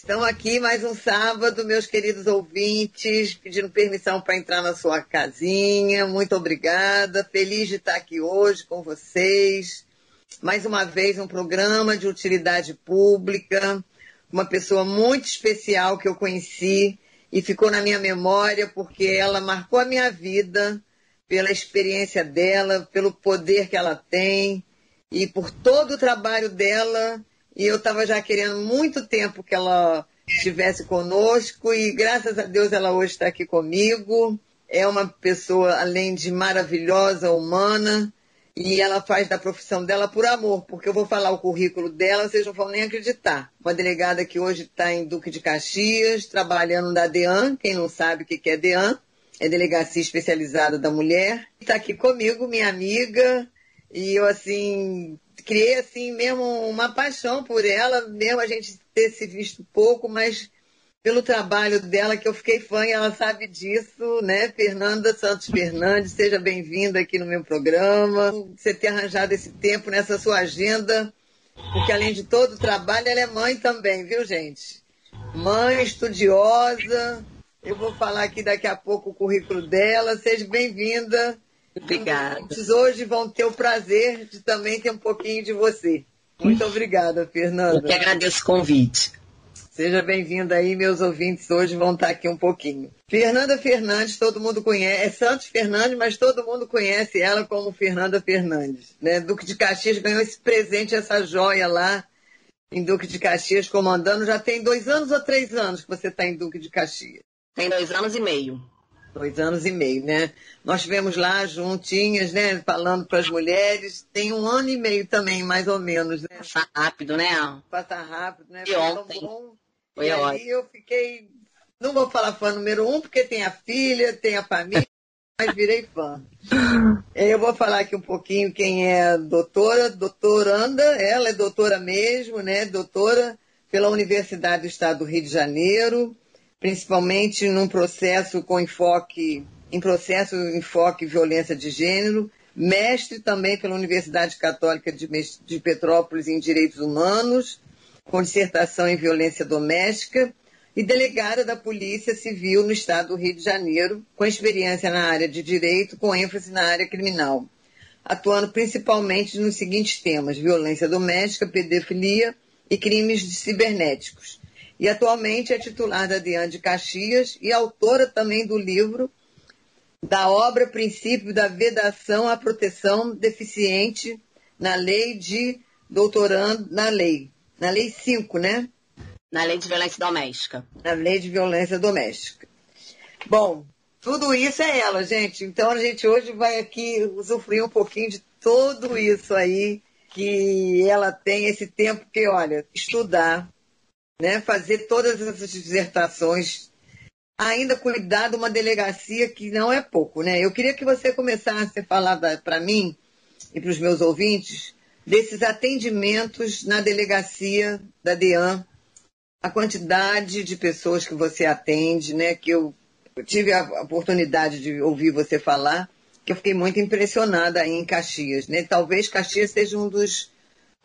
Estão aqui mais um sábado, meus queridos ouvintes, pedindo permissão para entrar na sua casinha. Muito obrigada. Feliz de estar aqui hoje com vocês. Mais uma vez, um programa de utilidade pública. Uma pessoa muito especial que eu conheci e ficou na minha memória porque ela marcou a minha vida pela experiência dela, pelo poder que ela tem e por todo o trabalho dela e eu estava já querendo muito tempo que ela estivesse conosco e graças a Deus ela hoje está aqui comigo. É uma pessoa, além de maravilhosa, humana, e ela faz da profissão dela por amor, porque eu vou falar o currículo dela, vocês não vão nem acreditar. Uma delegada que hoje está em Duque de Caxias, trabalhando na DEAN, quem não sabe o que é DEAN, é Delegacia Especializada da Mulher. Está aqui comigo, minha amiga, e eu, assim, criei assim mesmo uma paixão por ela, mesmo a gente ter se visto pouco, mas pelo trabalho dela que eu fiquei fã e ela sabe disso, né? Fernanda Santos Fernandes, seja bem-vinda aqui no meu programa. Você ter arranjado esse tempo nessa sua agenda, porque além de todo o trabalho, ela é mãe também, viu, gente? Mãe estudiosa. Eu vou falar aqui daqui a pouco o currículo dela. Seja bem-vinda. Obrigada. Hoje vão ter o prazer de também ter um pouquinho de você. Muito obrigada, Fernanda. Eu que agradeço o convite. Seja bem-vinda aí, meus ouvintes hoje vão estar aqui um pouquinho. Fernanda Fernandes, todo mundo conhece, é Santos Fernandes, mas todo mundo conhece ela como Fernanda Fernandes. Né? Duque de Caxias ganhou esse presente, essa joia lá em Duque de Caxias, comandando. Já tem dois anos ou três anos que você está em Duque de Caxias? Tem dois anos e meio. Dois anos e meio, né? Nós tivemos lá juntinhas, né? Falando para as mulheres. Tem um ano e meio também, mais ou menos, né? Passa rápido, né? Passa rápido, né? E ontem. Foi e ótimo. aí eu fiquei. Não vou falar fã número um, porque tem a filha, tem a família, mas virei fã. Eu vou falar aqui um pouquinho quem é a doutora, doutoranda, ela é doutora mesmo, né? Doutora pela Universidade do Estado do Rio de Janeiro principalmente num processo com enfoque, em processo enfoque violência de gênero, mestre também pela Universidade Católica de, Petrópolis em Direitos Humanos, com dissertação em violência doméstica, e delegada da Polícia Civil no Estado do Rio de Janeiro, com experiência na área de direito, com ênfase na área criminal, atuando principalmente nos seguintes temas: violência doméstica, pedofilia e crimes cibernéticos e atualmente é titular da Diane de Caxias e autora também do livro da obra Princípio da Vedação à Proteção Deficiente na Lei de Doutorando, na Lei, na Lei 5, né? Na Lei de Violência Doméstica. Na Lei de Violência Doméstica. Bom, tudo isso é ela, gente. Então a gente hoje vai aqui usufruir um pouquinho de tudo isso aí que ela tem esse tempo que, olha, estudar, né, fazer todas essas dissertações, ainda cuidar de uma delegacia que não é pouco. Né? Eu queria que você começasse a falar para mim e para os meus ouvintes desses atendimentos na delegacia da DEAN, a quantidade de pessoas que você atende, né, que eu, eu tive a oportunidade de ouvir você falar, que eu fiquei muito impressionada aí em Caxias. Né? Talvez Caxias seja um dos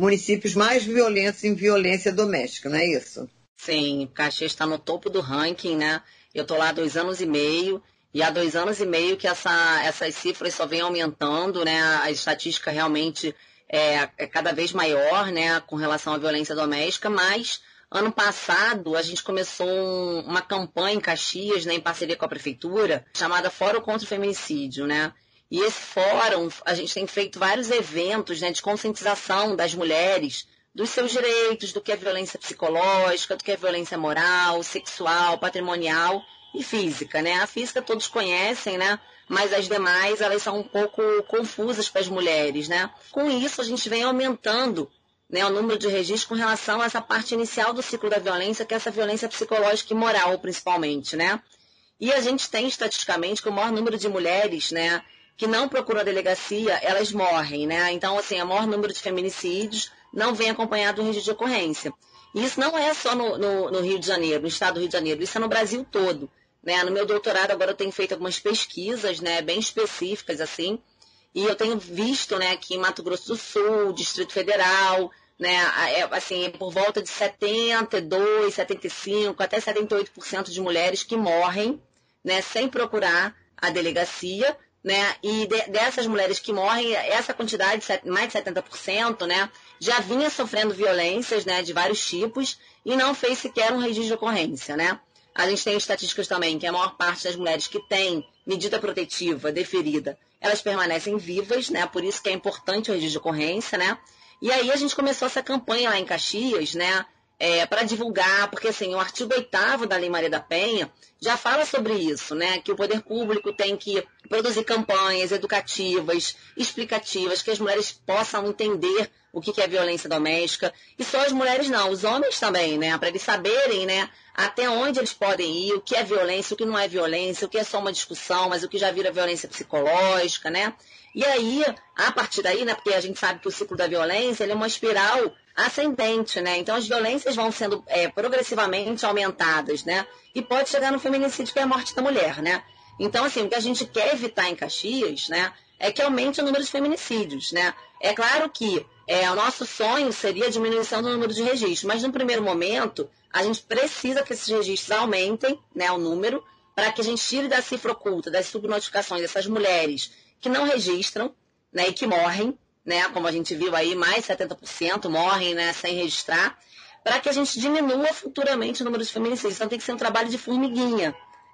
municípios mais violentos em violência doméstica, não é isso? Sim, Caxias está no topo do ranking, né? Eu estou lá há dois anos e meio, e há dois anos e meio que essa, essas cifras só vêm aumentando, né? A estatística realmente é, é cada vez maior, né, com relação à violência doméstica, mas ano passado a gente começou um, uma campanha em Caxias, né, em parceria com a prefeitura, chamada Fórum contra o Feminicídio, né? E esse fórum, a gente tem feito vários eventos né, de conscientização das mulheres dos seus direitos, do que é violência psicológica, do que é violência moral, sexual, patrimonial e física, né? A física todos conhecem, né? Mas as demais, elas são um pouco confusas para as mulheres, né? Com isso, a gente vem aumentando né, o número de registros com relação a essa parte inicial do ciclo da violência, que é essa violência psicológica e moral, principalmente, né? E a gente tem, estatisticamente, que o maior número de mulheres, né, que não procuram a delegacia, elas morrem, né? Então, assim, o maior número de feminicídios não vem acompanhado do registro de ocorrência. E isso não é só no, no, no, Rio de Janeiro, no estado do Rio de Janeiro, isso é no Brasil todo. Né? No meu doutorado agora eu tenho feito algumas pesquisas, né, bem específicas assim, e eu tenho visto, né, aqui em Mato Grosso do Sul, Distrito Federal, né, é, assim, por volta de 72, 75, até 78% de mulheres que morrem, né, sem procurar a delegacia, né, e de, dessas mulheres que morrem, essa quantidade, mais de 70%, né, já vinha sofrendo violências, né, de vários tipos e não fez sequer um registro de ocorrência, né. A gente tem estatísticas também que a maior parte das mulheres que tem medida protetiva deferida, elas permanecem vivas, né, por isso que é importante o registro de ocorrência, né, e aí a gente começou essa campanha lá em Caxias, né? É, para divulgar, porque assim, o artigo 8 da Lei Maria da Penha já fala sobre isso, né? Que o poder público tem que produzir campanhas educativas, explicativas, que as mulheres possam entender o que é violência doméstica. E só as mulheres não, os homens também, né? Para eles saberem, né? Até onde eles podem ir, o que é violência, o que não é violência, o que é só uma discussão, mas o que já vira violência psicológica, né? E aí, a partir daí, né, porque a gente sabe que o ciclo da violência é uma espiral ascendente, né? Então as violências vão sendo é, progressivamente aumentadas, né? E pode chegar no feminicídio, que é a morte da mulher, né? Então, assim, o que a gente quer evitar em Caxias, né, é que aumente o número de feminicídios, né? É claro que é, o nosso sonho seria a diminuição do número de registros, mas no primeiro momento, a gente precisa que esses registros aumentem, né, o número, para que a gente tire da cifra oculta, das subnotificações dessas mulheres que não registram né, e que morrem, né, como a gente viu aí, mais 70% morrem né, sem registrar, para que a gente diminua futuramente o número de feminicídios. Então tem que ser um trabalho de formiguinha.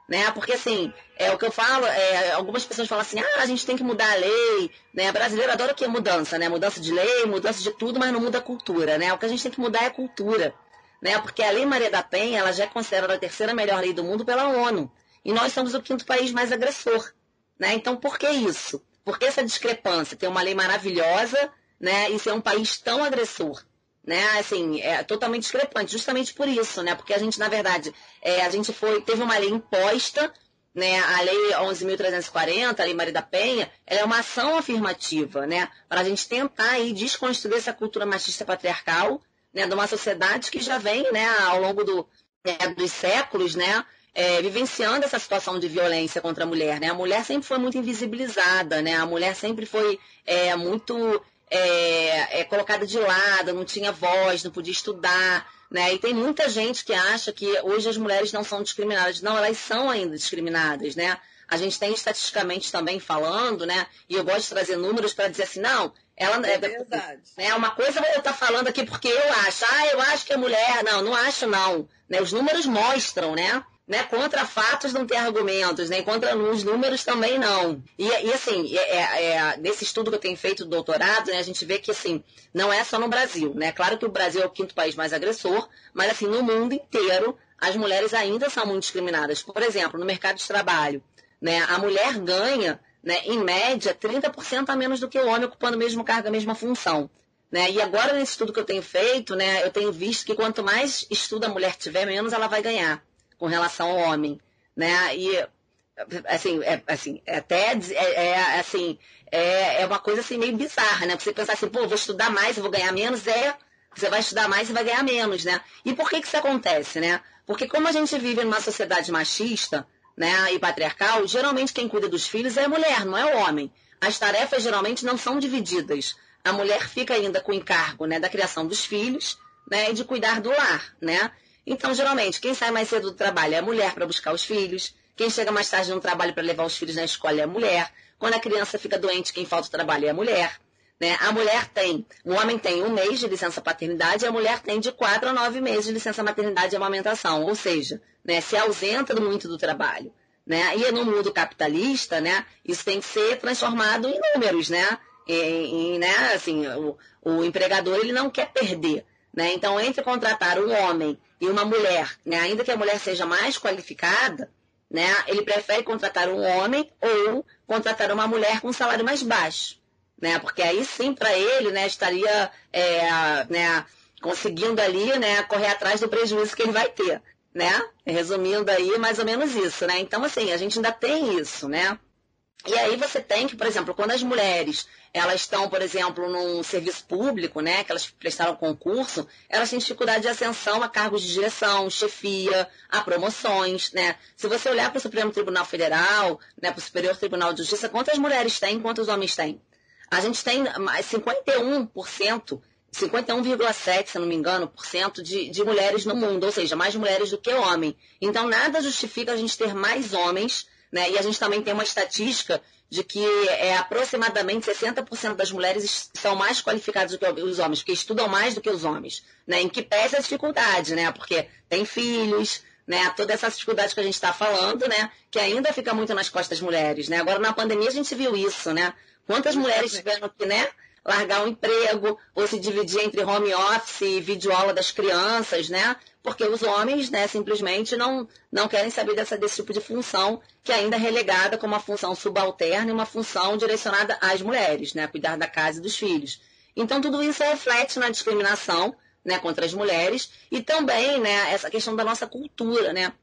Né? Porque assim, é o que eu falo, é, algumas pessoas falam assim, ah, a gente tem que mudar a lei, né? Brasileiro adora o que? Mudança, né? Mudança de lei, mudança de tudo, mas não muda a cultura, né? O que a gente tem que mudar é a cultura, né? Porque a Lei Maria da Penha, ela já é considerada a terceira melhor lei do mundo pela ONU. E nós somos o quinto país mais agressor. Né? Então, por que isso? Por que essa discrepância? Ter uma lei maravilhosa né, e ser um país tão agressor? Né, assim, é totalmente discrepante, justamente por isso, né? Porque a gente, na verdade, é, a gente foi, teve uma lei imposta, né? A lei 11.340, a lei Maria da Penha, ela é uma ação afirmativa, né? Para a gente tentar aí desconstruir essa cultura machista patriarcal, né? De uma sociedade que já vem, né? Ao longo do, é, dos séculos, né? é, vivenciando essa situação de violência contra a mulher. Né? A mulher sempre foi muito invisibilizada, né? a mulher sempre foi é, muito é, é, colocada de lado, não tinha voz, não podia estudar. Né? E tem muita gente que acha que hoje as mulheres não são discriminadas. Não, elas são ainda discriminadas. Né? A gente tem estatisticamente também falando, né? E eu gosto de trazer números para dizer assim, não, ela é, é verdade. Né, uma coisa eu estar falando aqui porque eu acho, ah, eu acho que é mulher. Não, não acho não. Né? Os números mostram, né? Né, contra fatos não tem argumentos, né, contra os números também não. E, e assim, é, é, é, nesse estudo que eu tenho feito do doutorado, né, a gente vê que assim, não é só no Brasil, né? Claro que o Brasil é o quinto país mais agressor, mas assim, no mundo inteiro, as mulheres ainda são muito discriminadas. Por exemplo, no mercado de trabalho, né, a mulher ganha, né, em média, 30% a menos do que o homem ocupando o mesmo cargo, a mesma função. Né? E agora, nesse estudo que eu tenho feito, né, eu tenho visto que quanto mais estudo a mulher tiver, menos ela vai ganhar com relação ao homem, né? E assim, é, assim, é até é, é, assim, é, é uma coisa assim meio bizarra, né? Você pensar assim, pô, vou estudar mais, eu vou ganhar menos, é você vai estudar mais e vai ganhar menos, né? E por que que isso acontece, né? Porque como a gente vive numa sociedade machista, né, e patriarcal, geralmente quem cuida dos filhos é a mulher, não é o homem. As tarefas geralmente não são divididas. A mulher fica ainda com o encargo, né, da criação dos filhos, né, e de cuidar do lar, né? Então, geralmente, quem sai mais cedo do trabalho é a mulher para buscar os filhos. Quem chega mais tarde no trabalho para levar os filhos na escola é a mulher. Quando a criança fica doente, quem falta o trabalho é a mulher. Né? A mulher tem, o homem tem um mês de licença paternidade, e a mulher tem de quatro a nove meses de licença maternidade e amamentação. Ou seja, né, se ausenta muito do trabalho. Né? E no mundo capitalista, né, isso tem que ser transformado em números, né? Né, assim, o, o empregador ele não quer perder. Né? Então, entre contratar um homem e uma mulher, né, ainda que a mulher seja mais qualificada, né, ele prefere contratar um homem ou contratar uma mulher com um salário mais baixo. Né, porque aí sim, para ele, né, estaria é, né, conseguindo ali né, correr atrás do prejuízo que ele vai ter. Né? Resumindo aí, mais ou menos isso. Né? Então, assim, a gente ainda tem isso, né? E aí você tem que, por exemplo, quando as mulheres elas estão, por exemplo, num serviço público, né, que elas prestaram concurso, elas têm dificuldade de ascensão a cargos de direção, chefia, a promoções, né? Se você olhar para o Supremo Tribunal Federal, né, para o Superior Tribunal de Justiça, quantas mulheres têm, quantos homens têm? A gente tem 51% 51,7, se não me engano, por cento de, de mulheres no mundo, ou seja, mais mulheres do que homem. Então, nada justifica a gente ter mais homens, né? E a gente também tem uma estatística de que é, aproximadamente 60% das mulheres são mais qualificadas do que os homens, porque estudam mais do que os homens, né? Em que pese a dificuldade, né? Porque tem filhos, né? Toda essa dificuldade que a gente está falando, né? Que ainda fica muito nas costas das mulheres, né? Agora na pandemia a gente viu isso, né? Quantas mulheres tiveram que, né? largar o um emprego ou se dividir entre home office e videoaula das crianças, né? Porque os homens, né, simplesmente não, não querem saber dessa, desse tipo de função que ainda é relegada como uma função subalterna e uma função direcionada às mulheres, né? Cuidar da casa e dos filhos. Então, tudo isso reflete na discriminação né, contra as mulheres e também né, essa questão da nossa cultura, né?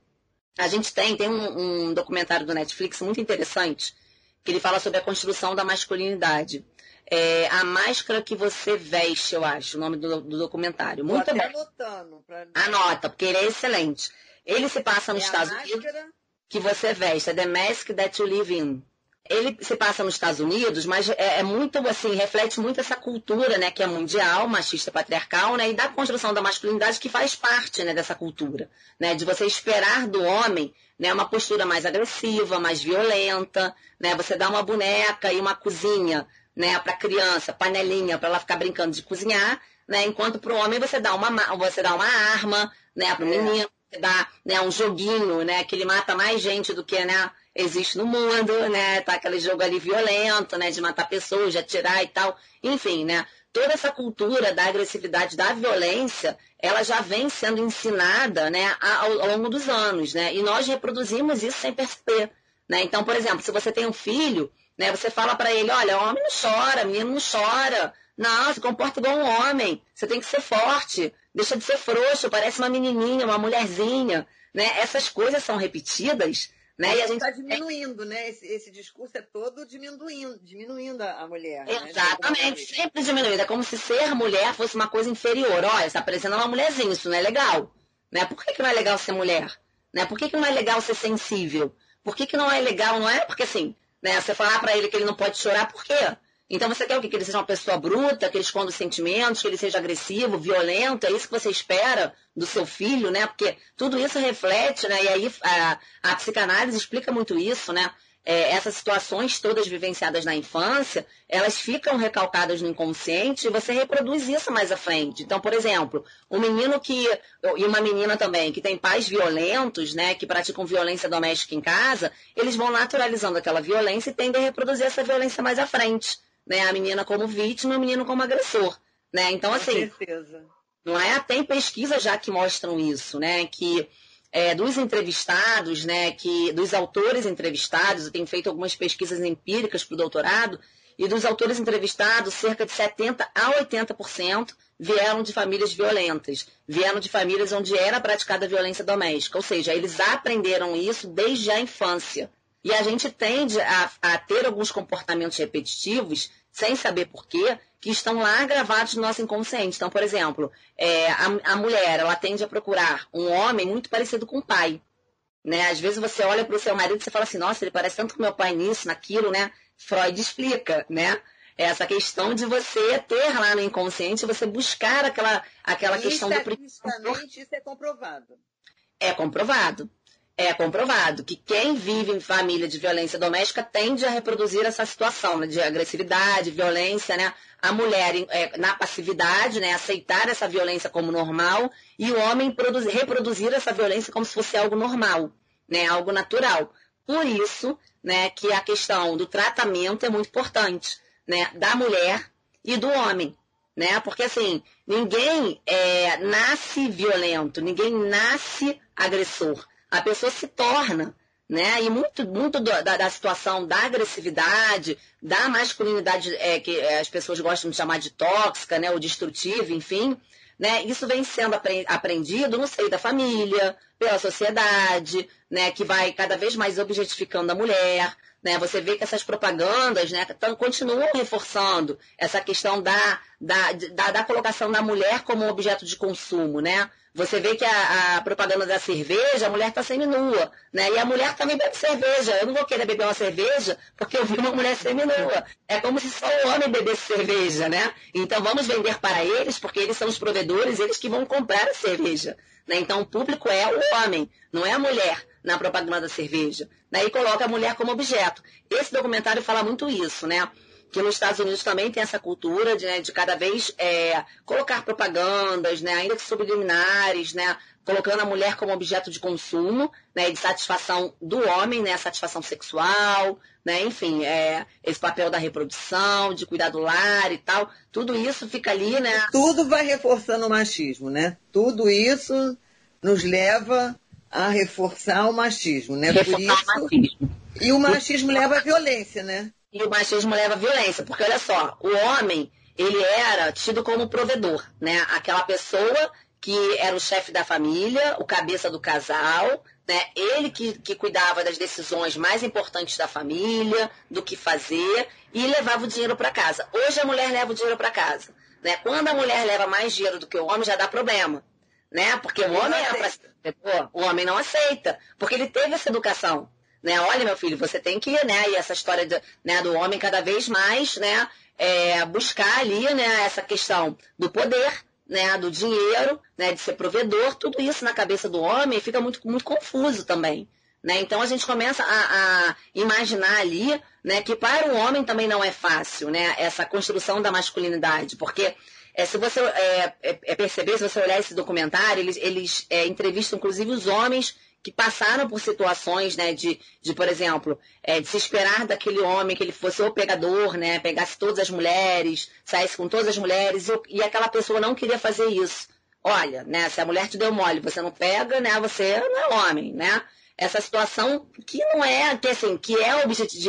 A gente tem, tem um, um documentário do Netflix muito interessante que ele fala sobre a construção da masculinidade. É, a máscara que você veste, eu acho, o nome do, do documentário. Muito bem. Anotando pra... Anota, porque ele é excelente. Ele se passa nos é Estados máscara... Unidos que você veste, é The Mask That You Live In. Ele se passa nos Estados Unidos, mas é, é, muito assim, reflete muito essa cultura, né, que é mundial, machista, patriarcal, né, e da construção da masculinidade que faz parte, né, dessa cultura, né, de você esperar do homem, né, uma postura mais agressiva, mais violenta, né, você dá uma boneca e uma cozinha, né, para criança, panelinha, para ela ficar brincando de cozinhar, né, enquanto para o homem você dá uma você dá uma arma, né, para o é. menino, você dá, né, um joguinho, né, que ele mata mais gente do que, né, existe no mundo, né, tá aquele jogo ali violento, né, de matar pessoas, de atirar e tal, enfim, né, toda essa cultura da agressividade, da violência, ela já vem sendo ensinada, né, ao, ao longo dos anos, né, e nós reproduzimos isso sem perceber, né, então, por exemplo, se você tem um filho né? Você fala para ele, olha, homem não chora, menino não chora. Não, se comporta igual um homem. Você tem que ser forte. Deixa de ser frouxo, parece uma menininha, uma mulherzinha. Né? Essas coisas são repetidas. Né? E a gente está diminuindo, né? Esse, esse, discurso é todo diminuindo, diminuindo a mulher. Né? Exatamente, né? sempre diminuindo. É como se ser mulher fosse uma coisa inferior. Olha, você está parecendo uma mulherzinha, isso não é legal. Né? Por que, que não é legal ser mulher? Né? Por que, que não é legal ser sensível? Por que, que não é legal? Não é porque assim, né? Você falar para ele que ele não pode chorar, por quê? Então você quer o quê? Que ele seja uma pessoa bruta, que ele esconda os sentimentos, que ele seja agressivo, violento, é isso que você espera do seu filho, né? Porque tudo isso reflete, né? E aí a, a psicanálise explica muito isso, né? É, essas situações todas vivenciadas na infância, elas ficam recalcadas no inconsciente e você reproduz isso mais à frente. Então, por exemplo, um menino que, e uma menina também, que tem pais violentos, né, que praticam violência doméstica em casa, eles vão naturalizando aquela violência e tendem a reproduzir essa violência mais à frente. Né? A menina como vítima, o menino como agressor. Né? Então, assim. Com certeza. Não é? Tem pesquisas já que mostram isso, né? Que é, dos entrevistados, né, que dos autores entrevistados, eu tenho feito algumas pesquisas empíricas para o doutorado, e dos autores entrevistados, cerca de 70% a 80% vieram de famílias violentas, vieram de famílias onde era praticada violência doméstica, ou seja, eles aprenderam isso desde a infância. E a gente tende a, a ter alguns comportamentos repetitivos, sem saber porquê, que estão lá gravados no nosso inconsciente. Então, por exemplo, é, a, a, mulher ela tende a procurar um homem muito parecido com o pai. Né? Às vezes você olha para o seu marido e você fala assim, nossa, ele parece tanto com meu pai nisso, naquilo, né? Freud explica, né? Essa questão de você ter lá no inconsciente, você buscar aquela, aquela questão do... Isso é comprovado. É comprovado é comprovado que quem vive em família de violência doméstica tende a reproduzir essa situação né, de agressividade, violência, né? A mulher é, na passividade, né? Aceitar essa violência como normal e o homem produzir, reproduzir essa violência como se fosse algo normal, né? Algo natural. Por isso, né? Que a questão do tratamento é muito importante, né? Da mulher e do homem, né? Porque assim, ninguém é, nasce violento, ninguém nasce agressor a pessoa se torna, né? E muito, muito da, da situação da agressividade, da masculinidade é, que as pessoas gostam de chamar de tóxica, né? Ou destrutiva, enfim, né? Isso vem sendo aprendido no seio da família, pela sociedade, né? Que vai cada vez mais objetificando a mulher, né? Você vê que essas propagandas né, tão, continuam reforçando essa questão da, da, da, da, colocação da mulher como objeto de consumo. Né? Você vê que a, a propaganda da cerveja, a mulher está seminua, né? E a mulher também bebe cerveja. Eu não vou querer beber uma cerveja porque eu vi uma mulher seminua. É como se só o homem bebesse cerveja, né? Então vamos vender para eles, porque eles são os provedores, eles que vão comprar a cerveja. Né? Então o público é o homem, não é a mulher na propaganda da cerveja. Né? E coloca a mulher como objeto. Esse documentário fala muito isso, né? Que nos Estados Unidos também tem essa cultura de, né, de cada vez é, colocar propagandas, né, ainda que subliminares, né, colocando a mulher como objeto de consumo, né, de satisfação do homem, né, satisfação sexual, né, enfim, é, esse papel da reprodução, de cuidar do lar e tal, tudo isso fica ali, né? Tudo vai reforçando o machismo, né? Tudo isso nos leva a reforçar o machismo, né? Reforçar Por isso, o machismo. E o machismo leva à violência, né? E o machismo leva à violência. Porque olha só, o homem, ele era tido como provedor, né? Aquela pessoa que era o chefe da família, o cabeça do casal, né? Ele que, que cuidava das decisões mais importantes da família, do que fazer, e levava o dinheiro para casa. Hoje a mulher leva o dinheiro para casa. Né? Quando a mulher leva mais dinheiro do que o homem, já dá problema. Né? Porque o homem era pra... o homem não aceita, porque ele teve essa educação né? Olha, meu filho, você tem que, né? E essa história de, né, do homem cada vez mais, né? É, buscar ali, né? Essa questão do poder, né? Do dinheiro, né? De ser provedor, tudo isso na cabeça do homem fica muito, muito confuso também. Né? Então a gente começa a, a, imaginar ali né, que para o homem também não é fácil né, essa construção da masculinidade, porque é, se você é, é, é perceber, se você olhar esse documentário, eles, eles é, entrevistam inclusive os homens que passaram por situações, né, de, de por exemplo, é, de se esperar daquele homem que ele fosse o pegador, né, pegasse todas as mulheres, saísse com todas as mulheres, e, e aquela pessoa não queria fazer isso. Olha, né, se a mulher te deu mole, você não pega, né, você não é homem, né? Essa situação que não é, que assim, que é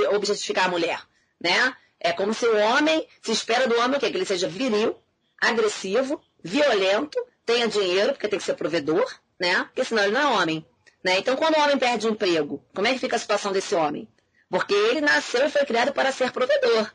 objetificar a mulher, né? É como se o homem, se espera do homem o quê? Que ele seja viril, agressivo, violento, tenha dinheiro, porque tem que ser provedor, né? Porque senão ele não é homem. Né? Então, quando o homem perde o emprego, como é que fica a situação desse homem? Porque ele nasceu e foi criado para ser provedor.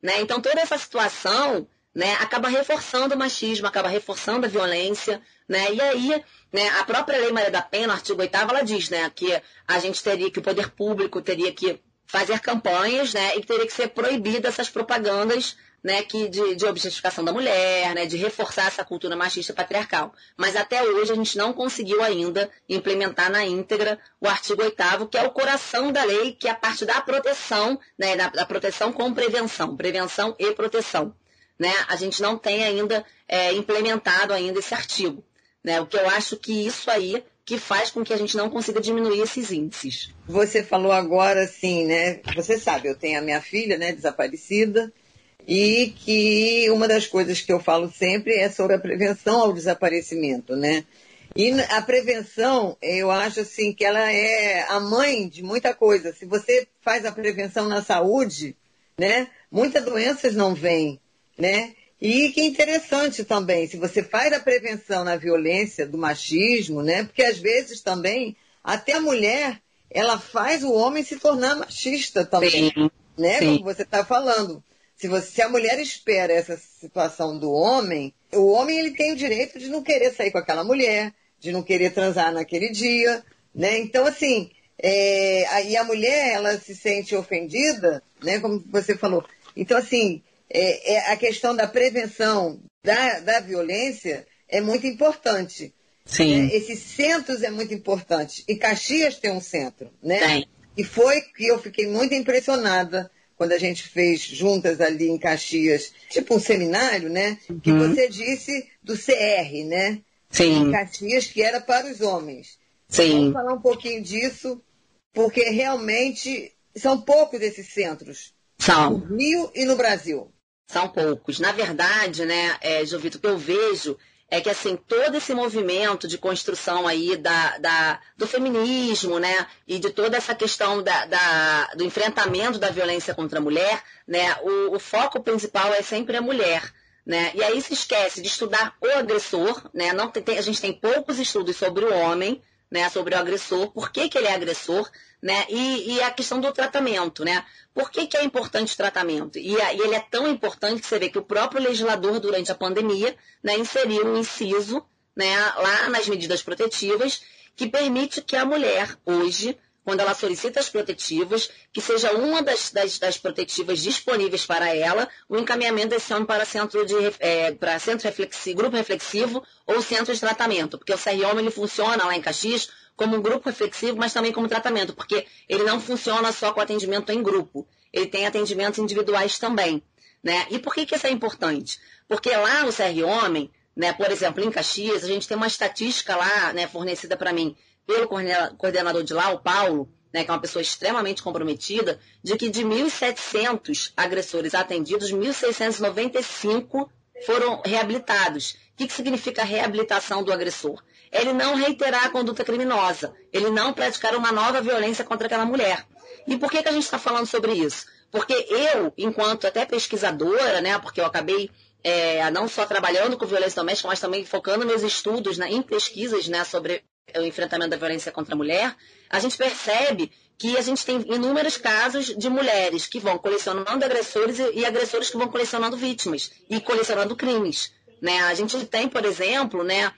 Né? Então, toda essa situação né, acaba reforçando o machismo, acaba reforçando a violência. Né? E aí, né, a própria Lei Maria da Penha, no artigo 8 ela diz né, que a gente teria que, o poder público teria que fazer campanhas né, e teria que ser proibida essas propagandas né, que de, de, objetificação da mulher, né, de reforçar essa cultura machista patriarcal. Mas até hoje a gente não conseguiu ainda implementar na íntegra o artigo 8 que é o coração da lei, que é a parte da proteção, né, da, da proteção com prevenção, prevenção e proteção. Né? A gente não tem ainda é, implementado ainda esse artigo. Né? O que eu acho que isso aí que faz com que a gente não consiga diminuir esses índices. Você falou agora assim, né? Você sabe, eu tenho a minha filha, né, desaparecida, e que uma das coisas que eu falo sempre é sobre a prevenção ao desaparecimento, né? E a prevenção, eu acho assim que ela é a mãe de muita coisa. Se você faz a prevenção na saúde, né, muitas doenças não vêm, né? E que interessante também, se você faz a prevenção na violência do machismo, né? Porque às vezes também até a mulher ela faz o homem se tornar machista também, Sim. né? Sim. Como você está falando. Se, você, se a mulher espera essa situação do homem, o homem ele tem o direito de não querer sair com aquela mulher, de não querer transar naquele dia, né? Então, assim, é, e a mulher, ela se sente ofendida, né? Como você falou. Então, assim, é, é, a questão da prevenção da, da violência é muito importante. Sim. Né? Esses centros é muito importante. E Caxias tem um centro, né? Tem. E foi que eu fiquei muito impressionada quando a gente fez juntas ali em Caxias, tipo um seminário, né? Uhum. Que você disse do CR, né? Sim. Em Caxias, que era para os homens. Sim. Vamos falar um pouquinho disso, porque realmente são poucos esses centros. São. No Rio e no Brasil. São poucos. Na verdade, né, é, Jovito, o que eu vejo é que assim todo esse movimento de construção aí da, da, do feminismo, né, e de toda essa questão da, da, do enfrentamento da violência contra a mulher, né, o, o, foco principal é sempre a mulher. Né? E aí se esquece de estudar o agressor, né? Não tem, a gente tem poucos estudos sobre o homem, né, sobre o agressor, por que, que ele é agressor, né, e, e, a questão do tratamento, né, por que, que é importante o tratamento? E, e, ele é tão importante que você vê que o próprio legislador, durante a pandemia, né, inseriu um inciso né, lá nas medidas protetivas, que permite que a mulher, hoje, quando ela solicita as protetivas, que seja uma das, das, das protetivas disponíveis para ela, o encaminhamento desse homem para centro de é, para centro reflexivo, grupo reflexivo ou centro de tratamento, porque o CROM ele funciona lá em Caxias como um grupo reflexivo, mas também como tratamento, porque ele não funciona só com atendimento em grupo, ele tem atendimentos individuais também. Né? E por que, que isso é importante? Porque lá no CR Homem, né, por exemplo, em Caxias, a gente tem uma estatística lá né, fornecida para mim pelo coordenador de lá, o Paulo, né, que é uma pessoa extremamente comprometida, de que de 1.700 agressores atendidos, 1.695 foram reabilitados. O que, que significa reabilitação do agressor? Ele não reiterar a conduta criminosa, ele não praticar uma nova violência contra aquela mulher. E por que, que a gente está falando sobre isso? Porque eu, enquanto até pesquisadora, né, porque eu acabei é, não só trabalhando com violência doméstica, mas também focando meus estudos né, em pesquisas né, sobre o enfrentamento da violência contra a mulher, a gente percebe que a gente tem inúmeros casos de mulheres que vão colecionando agressores e, e agressores que vão colecionando vítimas e colecionando crimes. Né? A gente tem, por exemplo, né,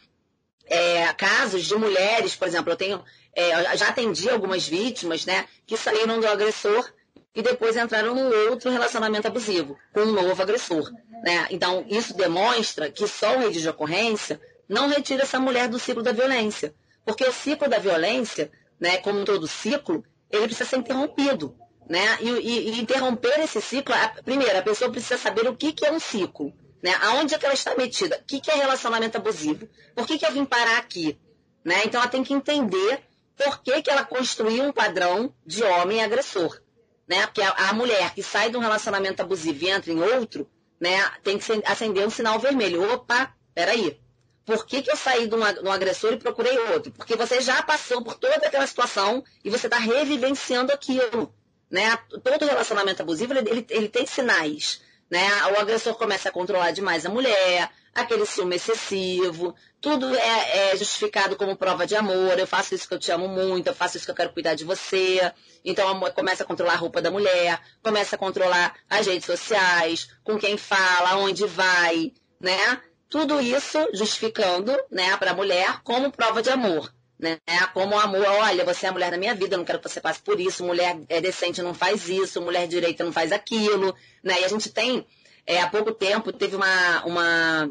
é, casos de mulheres, por exemplo, eu tenho, é, já atendi algumas vítimas, né, que saíram do agressor e depois entraram num outro relacionamento abusivo, com um novo agressor. Né? Então, isso demonstra que só o rede de ocorrência não retira essa mulher do ciclo da violência. Porque o ciclo da violência, né, como todo ciclo, ele precisa ser interrompido. Né? E, e, e interromper esse ciclo, a, primeiro, a pessoa precisa saber o que, que é um ciclo. Né? Aonde é que ela está metida? O que, que é relacionamento abusivo? Por que, que eu vim parar aqui? Né? Então ela tem que entender por que, que ela construiu um padrão de homem agressor. Né? Porque a, a mulher que sai de um relacionamento abusivo e entra em outro, né, tem que acender um sinal vermelho. Opa, peraí. Por que, que eu saí de um, de um agressor e procurei outro? Porque você já passou por toda aquela situação e você está revivenciando aquilo. Né? Todo relacionamento abusivo ele, ele, ele tem sinais. Né? O agressor começa a controlar demais a mulher, aquele ciúme excessivo, tudo é, é, justificado como prova de amor, eu faço isso que eu te amo muito, eu faço isso que eu quero cuidar de você. Então começa a controlar a roupa da mulher, começa a controlar as redes sociais, com quem fala, onde vai, né? Tudo isso justificando, né, para a mulher como prova de amor. Né? Como amor, olha, você é a mulher da minha vida, eu não quero que você passe por isso, mulher é decente não faz isso, mulher direita não faz aquilo, né? E a gente tem, é, há pouco tempo, teve uma, uma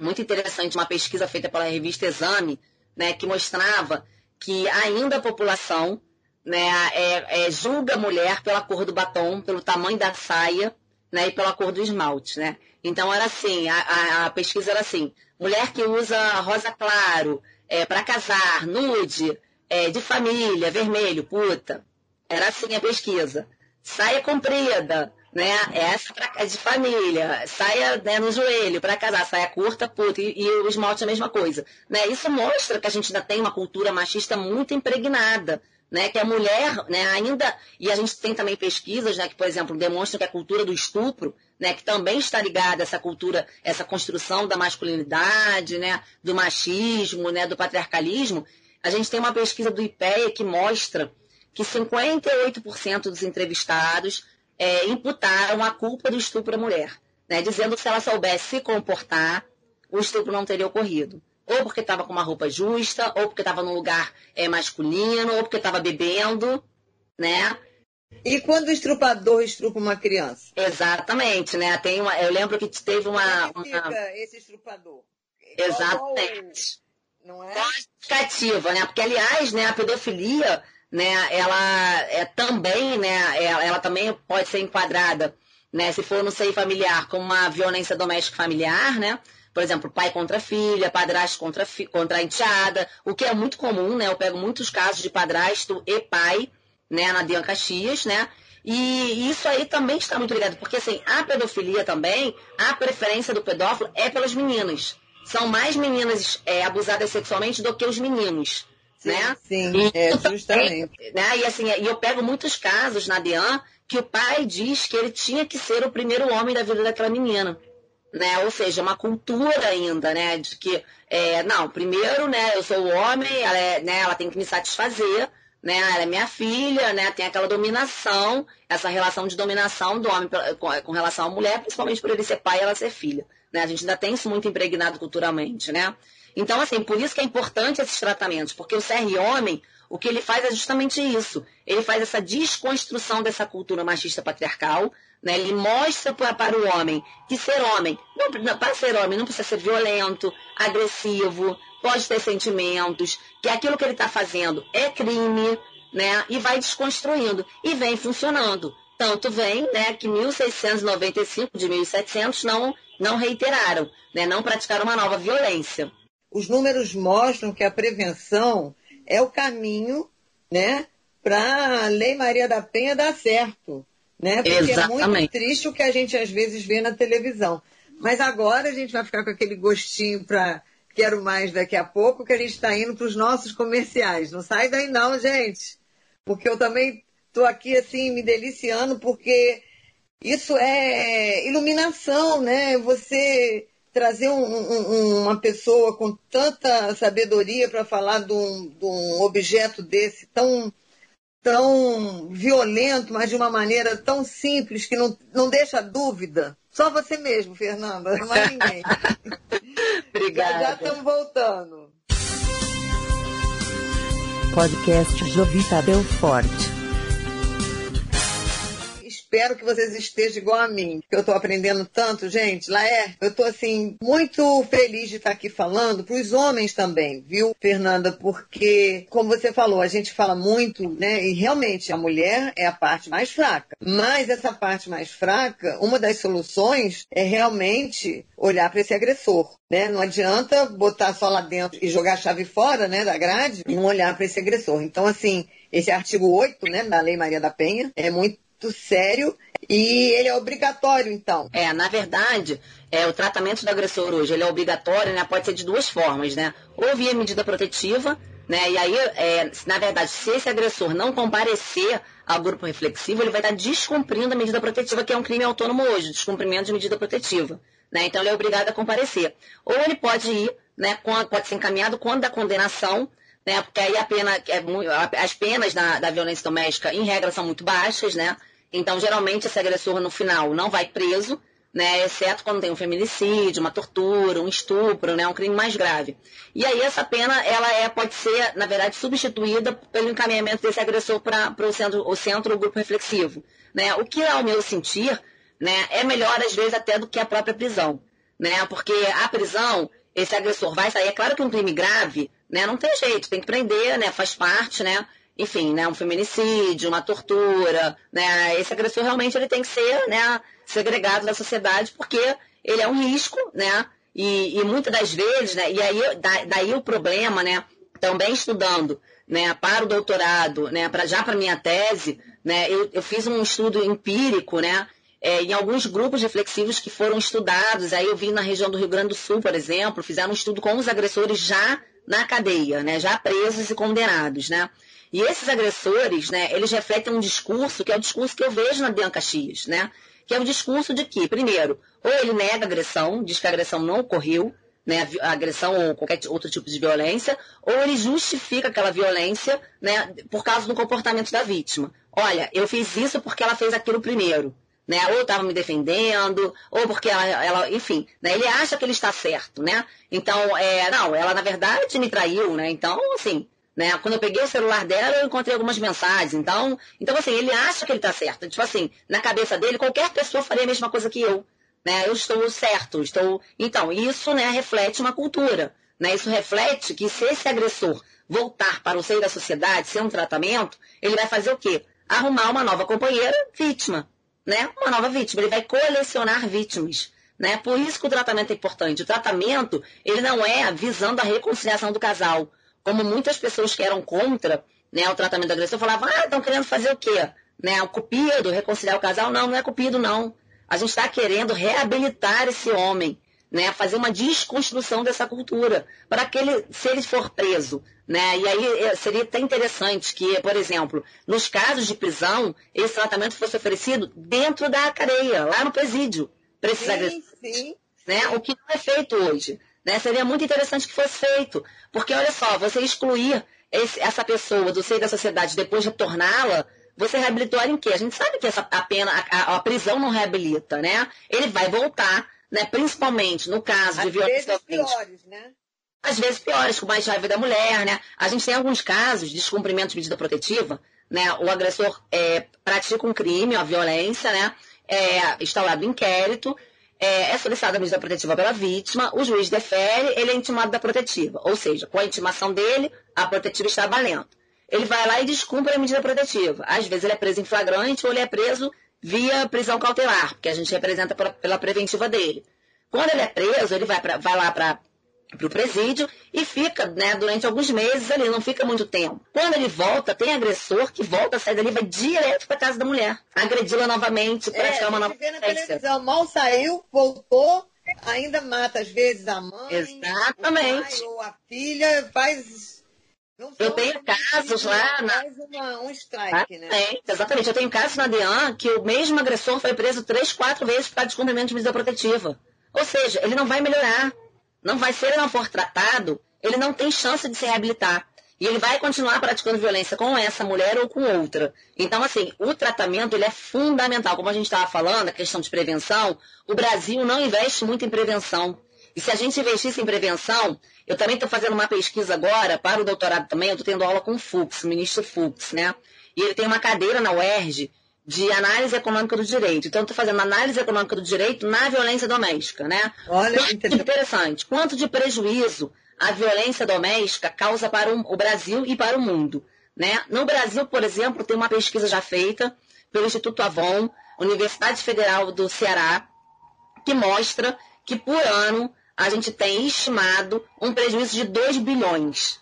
muito interessante, uma pesquisa feita pela revista Exame, né, que mostrava que ainda a população né, é, é, julga a mulher pela cor do batom, pelo tamanho da saia né, e pela cor do esmalte. Né? Então era assim, a, a, a pesquisa era assim, mulher que usa rosa claro, é, para casar, nude, é, de família, vermelho, puta. Era assim a pesquisa. Saia comprida, né? Essa pra, de família, saia né, no joelho para casar, saia curta, puta, e, e, o esmalte é a mesma coisa. Né? Isso mostra que a gente ainda tem uma cultura machista muito impregnada. Né, que a mulher né, ainda. E a gente tem também pesquisas né, que, por exemplo, demonstram que a cultura do estupro, né, que também está ligada a essa cultura, essa construção da masculinidade, né, do machismo, né, do patriarcalismo. A gente tem uma pesquisa do IPEA que mostra que 58% dos entrevistados é, imputaram a culpa do estupro à mulher, né, dizendo que se ela soubesse se comportar, o estupro não teria ocorrido. Ou porque estava com uma roupa justa, ou porque estava num lugar é, masculino, ou porque estava bebendo, né? E quando o estrupador estrupa uma criança? Exatamente, né? Tem uma, eu lembro que teve uma. Como é fica esse estrupador? Exatamente. Não é? Justificativa, né? Porque, aliás, né, a pedofilia né, ela é também, né, ela, ela, também pode ser enquadrada, né, se for no seio familiar, como uma violência doméstica familiar, né, por exemplo, pai contra filha, padrasto contra, fi, contra a enteada, o que é muito comum, né, eu pego muitos casos de padrasto e pai, né, na Dian Caxias, né, e isso aí também está muito ligado, porque assim, a pedofilia também, a preferência do pedófilo é pelas meninas. São mais meninas é, abusadas sexualmente do que os meninos. Sim, né? Sim, é, justamente. Né? E assim, e eu pego muitos casos na DEAN que o pai diz que ele tinha que ser o primeiro homem da vida daquela menina. Né? Ou seja, uma cultura ainda, né? De que, é, não, primeiro, né, eu sou o homem, ela, é, né, ela tem que me satisfazer, né? Ela é minha filha, né? Tem aquela dominação, essa relação de dominação do homem com, relação à mulher, principalmente por ele ser pai e ela ser filha. Né? A gente ainda tem isso muito impregnado culturalmente, né? Então, assim, por isso que é importante esses tratamentos, porque o CR homem, o que ele faz é justamente isso. Ele faz essa desconstrução dessa cultura machista patriarcal, né? Ele mostra para o homem que ser homem, não, para ser homem, não precisa ser violento, agressivo, pode ter sentimentos, que aquilo que ele está fazendo é crime, né? E vai desconstruindo. E vem funcionando. Tanto vem, né, que 1695 de 1700 não, não reiteraram, né? Não praticaram uma nova violência. Os números mostram que a prevenção é o caminho, né, para a Lei Maria da Penha dar certo. Né? Porque Exatamente. é muito triste o que a gente às vezes vê na televisão. Mas agora a gente vai ficar com aquele gostinho para quero mais daqui a pouco, que a gente está indo para os nossos comerciais. Não sai daí não, gente. Porque eu também estou aqui assim me deliciando, porque isso é iluminação, né? Você trazer um, um, uma pessoa com tanta sabedoria para falar de um, de um objeto desse tão tão violento, mas de uma maneira tão simples que não, não deixa dúvida. Só você mesmo, Fernanda, não é ninguém. Obrigada. Já estamos voltando. Podcast Jovita Belfort espero que vocês estejam igual a mim, que eu estou aprendendo tanto, gente. Lá é, eu estou assim muito feliz de estar aqui falando para os homens também, viu, Fernanda? Porque, como você falou, a gente fala muito, né? E realmente a mulher é a parte mais fraca. Mas essa parte mais fraca, uma das soluções é realmente olhar para esse agressor. Né? Não adianta botar só lá dentro e jogar a chave fora né, da grade e não olhar para esse agressor. Então, assim, esse artigo 8 né, da Lei Maria da Penha é muito muito sério e ele é obrigatório, então. É, na verdade, é, o tratamento do agressor hoje ele é obrigatório, né? Pode ser de duas formas, né? Ou via medida protetiva, né? E aí, é, na verdade, se esse agressor não comparecer ao grupo reflexivo, ele vai estar descumprindo a medida protetiva, que é um crime autônomo hoje, descumprimento de medida protetiva. Né? Então ele é obrigado a comparecer. Ou ele pode ir, né, pode ser encaminhado quando da condenação, né, porque aí a pena, é, as penas da, da violência doméstica, em regra, são muito baixas, né? Então, geralmente, esse agressor no final não vai preso, né, exceto quando tem um feminicídio, uma tortura, um estupro, né, um crime mais grave. E aí essa pena, ela é, pode ser, na verdade, substituída pelo encaminhamento desse agressor para o centro, o centro, o grupo reflexivo. Né? O que, ao meu sentir, né, é melhor, às vezes, até do que a própria prisão. Né? Porque a prisão, esse agressor vai sair, é claro que um crime grave, né, não tem jeito, tem que prender, né, faz parte, né, enfim, né, um feminicídio, uma tortura, né, esse agressor realmente ele tem que ser, né, segregado da sociedade porque ele é um risco, né, e, e muitas das vezes, né, e aí da, daí o problema, né, também estudando, né, para o doutorado, né, para já para minha tese, né, eu, eu fiz um estudo empírico, né, é, em alguns grupos reflexivos que foram estudados, aí eu vim na região do Rio Grande do Sul, por exemplo, fizeram um estudo com os agressores já na cadeia, né, já presos e condenados, né. E esses agressores, né, eles refletem um discurso que é o discurso que eu vejo na Bianca X, né? Que é o discurso de que, primeiro, ou ele nega a agressão, diz que a agressão não ocorreu, né, a agressão ou qualquer outro tipo de violência, ou ele justifica aquela violência, né, por causa do comportamento da vítima. Olha, eu fiz isso porque ela fez aquilo primeiro, né, ou estava me defendendo, ou porque ela, ela enfim, né, ele acha que ele está certo, né? Então, é, não, ela na verdade me traiu, né? Então, assim, né? Quando eu peguei o celular dela, eu encontrei algumas mensagens. Então, então assim, ele acha que ele está certo. Tipo assim, na cabeça dele, qualquer pessoa faria a mesma coisa que eu. Né? Eu estou certo, estou. Então, isso né, reflete uma cultura. Né? Isso reflete que se esse agressor voltar para o seio da sociedade, ser um tratamento, ele vai fazer o quê? Arrumar uma nova companheira vítima. Né? Uma nova vítima. Ele vai colecionar vítimas. Né? Por isso que o tratamento é importante. O tratamento, ele não é visando a reconciliação do casal como muitas pessoas que eram contra né, o tratamento da agressão falavam, ah, estão querendo fazer o quê? Né, o cupido, reconciliar o casal? Não, não é cupido, não. A gente está querendo reabilitar esse homem, né, fazer uma desconstrução dessa cultura, para que ele, se ele for preso, né, e aí é, seria até interessante que, por exemplo, nos casos de prisão, esse tratamento fosse oferecido dentro da cadeia, lá no presídio, para esses sim, agressores. Sim. Né, o que não é feito hoje. Né? Seria muito interessante que fosse feito. Porque, olha só, você excluir esse, essa pessoa do seio da sociedade depois de torná-la, você reabilitou ela em quê? A gente sabe que essa, a pena, a, a, prisão não reabilita, né? Ele vai voltar, né? principalmente no caso As de violência piores, né? às vezes piores, com mais raiva da mulher, né? A gente tem alguns casos de descumprimento de medida protetiva, né? O agressor é, pratica um crime, uma violência, né? É instaurado inquérito, é, é solicitada a medida protetiva pela vítima, o juiz defere, ele é intimado da protetiva. Ou seja, com a intimação dele, a protetiva está valendo. Ele vai lá e descumpre a medida protetiva. Às vezes ele é preso em flagrante ou ele é preso via prisão cautelar, porque a gente representa pela preventiva dele. Quando ele é preso, ele vai, pra, vai lá para para o presídio e fica né, durante alguns meses ali, não fica muito tempo. Quando ele volta, tem agressor que volta, sai dali, vai direto para casa da mulher, agredi-la novamente, praticar é, uma nova na televisão, mal saiu, voltou, ainda mata às vezes a mãe, Exatamente. pai ou a filha, faz eu tenho casos lá na. Uma, um strike, né? exatamente. Eu tenho casos na DEAN que o mesmo agressor foi preso três, quatro vezes por descumprimento de medida protetiva. Ou seja, ele não vai melhorar. Não vai, se ele não for tratado, ele não tem chance de se reabilitar. E ele vai continuar praticando violência com essa mulher ou com outra. Então, assim, o tratamento ele é fundamental. Como a gente estava falando, a questão de prevenção, o Brasil não investe muito em prevenção. E se a gente investisse em prevenção, eu também estou fazendo uma pesquisa agora para o doutorado também, eu estou tendo aula com o Fux, o ministro Fux, né? E ele tem uma cadeira na UERJ de análise econômica do direito. Então, estou fazendo análise econômica do direito na violência doméstica, né? Olha, que interessante. Quanto de prejuízo a violência doméstica causa para o Brasil e para o mundo, né? No Brasil, por exemplo, tem uma pesquisa já feita pelo Instituto Avon, Universidade Federal do Ceará, que mostra que por ano a gente tem estimado um prejuízo de 2 bilhões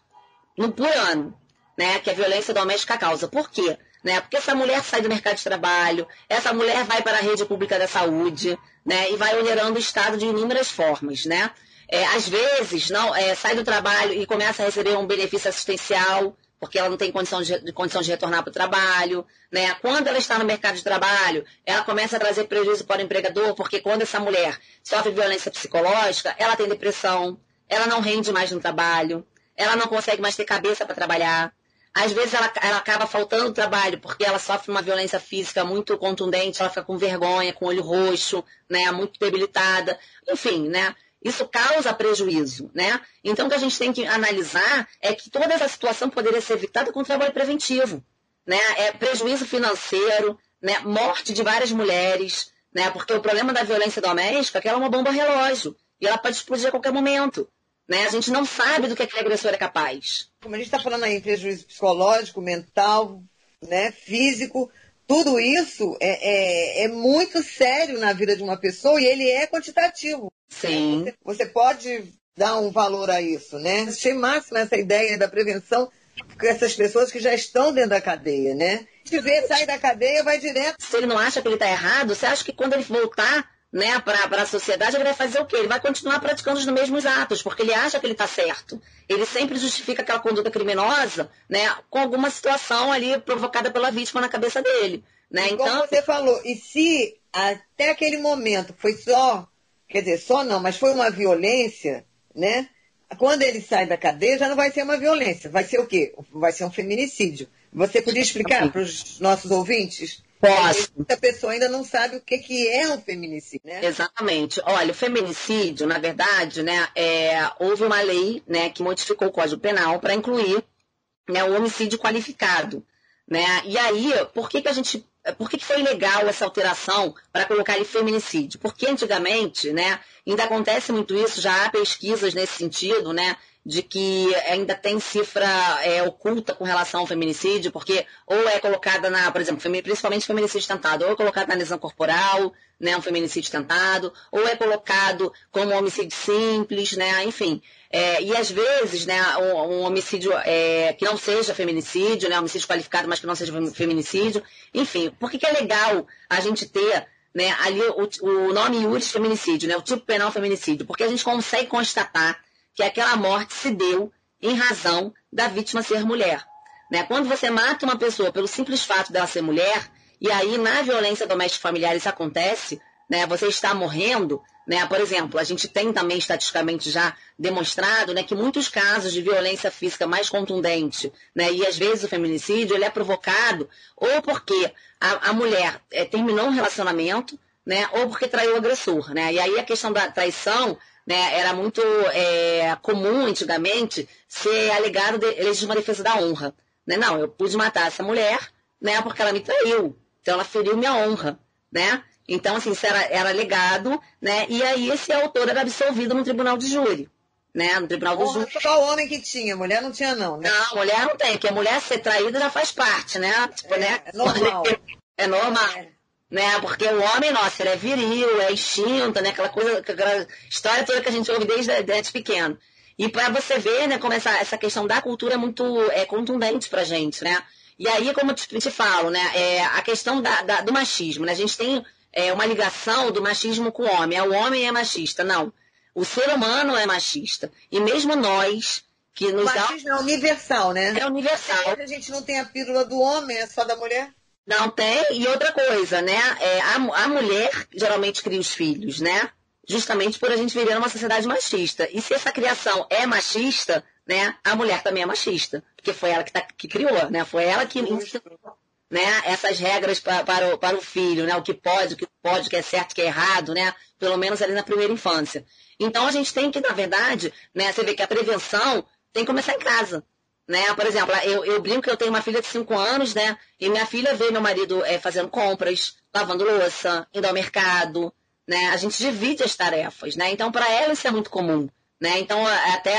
no, por ano, né? Que a violência doméstica causa. Por quê? Né? Porque essa mulher sai do mercado de trabalho, essa mulher vai para a rede pública da saúde, né? E vai onerando o Estado de inúmeras formas, né? É, às vezes, não, é, sai do trabalho e começa a receber um benefício assistencial, porque ela não tem condição de, condição de retornar para o trabalho, né? Quando ela está no mercado de trabalho, ela começa a trazer prejuízo para o empregador, porque quando essa mulher sofre violência psicológica, ela tem depressão, ela não rende mais no trabalho, ela não consegue mais ter cabeça para trabalhar, às vezes ela, ela acaba faltando trabalho porque ela sofre uma violência física muito contundente, ela fica com vergonha, com olho roxo, né, muito debilitada, enfim, né? Isso causa prejuízo, né? Então, o que a gente tem que analisar é que toda essa situação poderia ser evitada com trabalho preventivo, né? É prejuízo financeiro, né? Morte de várias mulheres, né? Porque o problema da violência doméstica é que ela é uma bomba relógio e ela pode explodir a qualquer momento. Né? A gente não sabe do que aquele agressor é capaz. Como a gente está falando aí, prejuízo psicológico, mental, né, físico, tudo isso é, é, é, muito sério na vida de uma pessoa e ele é quantitativo. Sim. Você, você pode dar um valor a isso, né? Achei máxima essa ideia da prevenção com essas pessoas que já estão dentro da cadeia, né? Se vê, sai da cadeia, vai direto. Se ele não acha que ele está errado, você acha que quando ele voltar né, para a sociedade, ele vai fazer o quê? Ele vai continuar praticando os mesmos atos, porque ele acha que ele está certo. Ele sempre justifica aquela conduta criminosa né, com alguma situação ali provocada pela vítima na cabeça dele. Né? Então, Como você falou, e se até aquele momento foi só, quer dizer, só não, mas foi uma violência, né? Quando ele sai da cadeia, já não vai ser uma violência. Vai ser o quê? Vai ser um feminicídio. Você podia explicar para os nossos ouvintes? Posso. Muita pessoa ainda não sabe o que, que é um feminicídio, né? Exatamente. Olha, o feminicídio, na verdade, né, é, houve uma lei né, que modificou o Código Penal para incluir né, o homicídio qualificado. Né? E aí, por que, que a gente. Por que, que foi legal essa alteração para colocar ali feminicídio? Porque antigamente, né, ainda acontece muito isso, já há pesquisas nesse sentido, né? De que ainda tem cifra é, oculta com relação ao feminicídio, porque ou é colocada na, por exemplo, principalmente feminicídio tentado, ou é colocado na lesão corporal, né, um feminicídio tentado, ou é colocado como homicídio simples, né, enfim. É, e às vezes, né, um, um homicídio é, que não seja feminicídio, né, homicídio qualificado, mas que não seja feminicídio, enfim. Por que, que é legal a gente ter né, ali o, o nome iuris feminicídio, né, o tipo penal feminicídio? Porque a gente consegue constatar que aquela morte se deu em razão da vítima ser mulher. Né? Quando você mata uma pessoa pelo simples fato dela ser mulher, e aí na violência doméstica familiar isso acontece, né? você está morrendo, né? por exemplo, a gente tem também estatisticamente já demonstrado né, que muitos casos de violência física mais contundente, né, e às vezes o feminicídio, ele é provocado ou porque a, a mulher é, terminou um relacionamento, né, ou porque traiu o agressor. Né? E aí a questão da traição né, era muito é, comum antigamente ser alegado de legítima defesa da honra. Né? Não, eu pude matar essa mulher, né, porque ela me traiu. Então ela feriu minha honra, né? Então, assim, era, era legado, né? E aí esse autor era absolvido no tribunal de júri. Né, no tribunal do júri. Só o homem que tinha, mulher não tinha, não, né? Não, mulher não tem, porque a mulher ser traída já faz parte, né? Tipo, é, né? é normal. É normal. É né? Porque o homem, nossa, ele é viril, é instinto, né? Aquela coisa, aquela história toda que a gente ouve desde, desde pequeno. E para você ver, né, como essa, essa questão da cultura é muito é, contundente pra gente, né? E aí, como eu te, te falo, né, é, a questão da, da, do machismo, né? A gente tem é, uma ligação do machismo com o homem. É, o homem é machista. Não. O ser humano é machista. E mesmo nós, que nos o machismo dá... é universal, né? É universal. A gente não tem a pílula do homem, é só da mulher? Não tem. E outra coisa, né? É, a, a mulher geralmente cria os filhos, né? Justamente por a gente viver numa sociedade machista. E se essa criação é machista, né? A mulher também é machista. Porque foi ela que, tá, que criou, né? Foi ela que né, essas regras para, para, o, para o filho, né? O que pode, o que pode, o que é certo, o que é errado, né? Pelo menos ali na primeira infância. Então a gente tem que, na verdade, né? Você vê que a prevenção tem que começar em casa né? Por exemplo, eu, eu brinco que eu tenho uma filha de 5 anos, né? E minha filha vê meu marido é, fazendo compras, lavando louça, indo ao mercado, né? A gente divide as tarefas, né? Então, para ela isso é muito comum, né? Então, até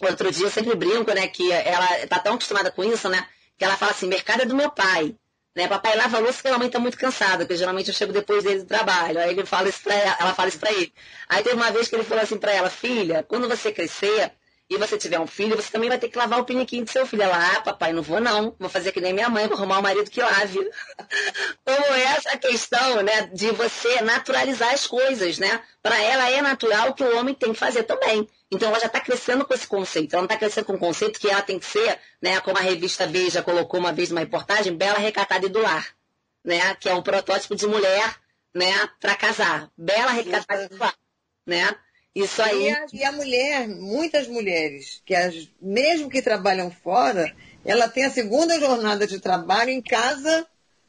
outro dia eu sempre brinco, né? Que ela está tão acostumada com isso, né? Que ela fala assim, mercado é do meu pai. Né, papai lava louça porque a mãe está muito cansada, porque geralmente eu chego depois dele do trabalho. Aí ele fala isso pra ela, ela fala isso para ele. Aí teve uma vez que ele falou assim para ela, filha, quando você crescer, e você tiver um filho, você também vai ter que lavar o piniquinho do seu filho. Ela, ah, papai, não vou não. Vou fazer que nem minha mãe, vou arrumar um marido que lave. Como essa questão, né, de você naturalizar as coisas, né? Para ela é natural que o homem tem que fazer também. Então ela já está crescendo com esse conceito. Ela não está crescendo com o conceito que ela tem que ser, né, como a revista Beija colocou uma vez uma reportagem, bela, recatada e do lar. Né? Que é um protótipo de mulher, né, para casar. Bela, recatada e do lar. Né? Isso aí. E a, e a, mulher, muitas mulheres, que as, mesmo que trabalham fora, ela tem a segunda jornada de trabalho em casa,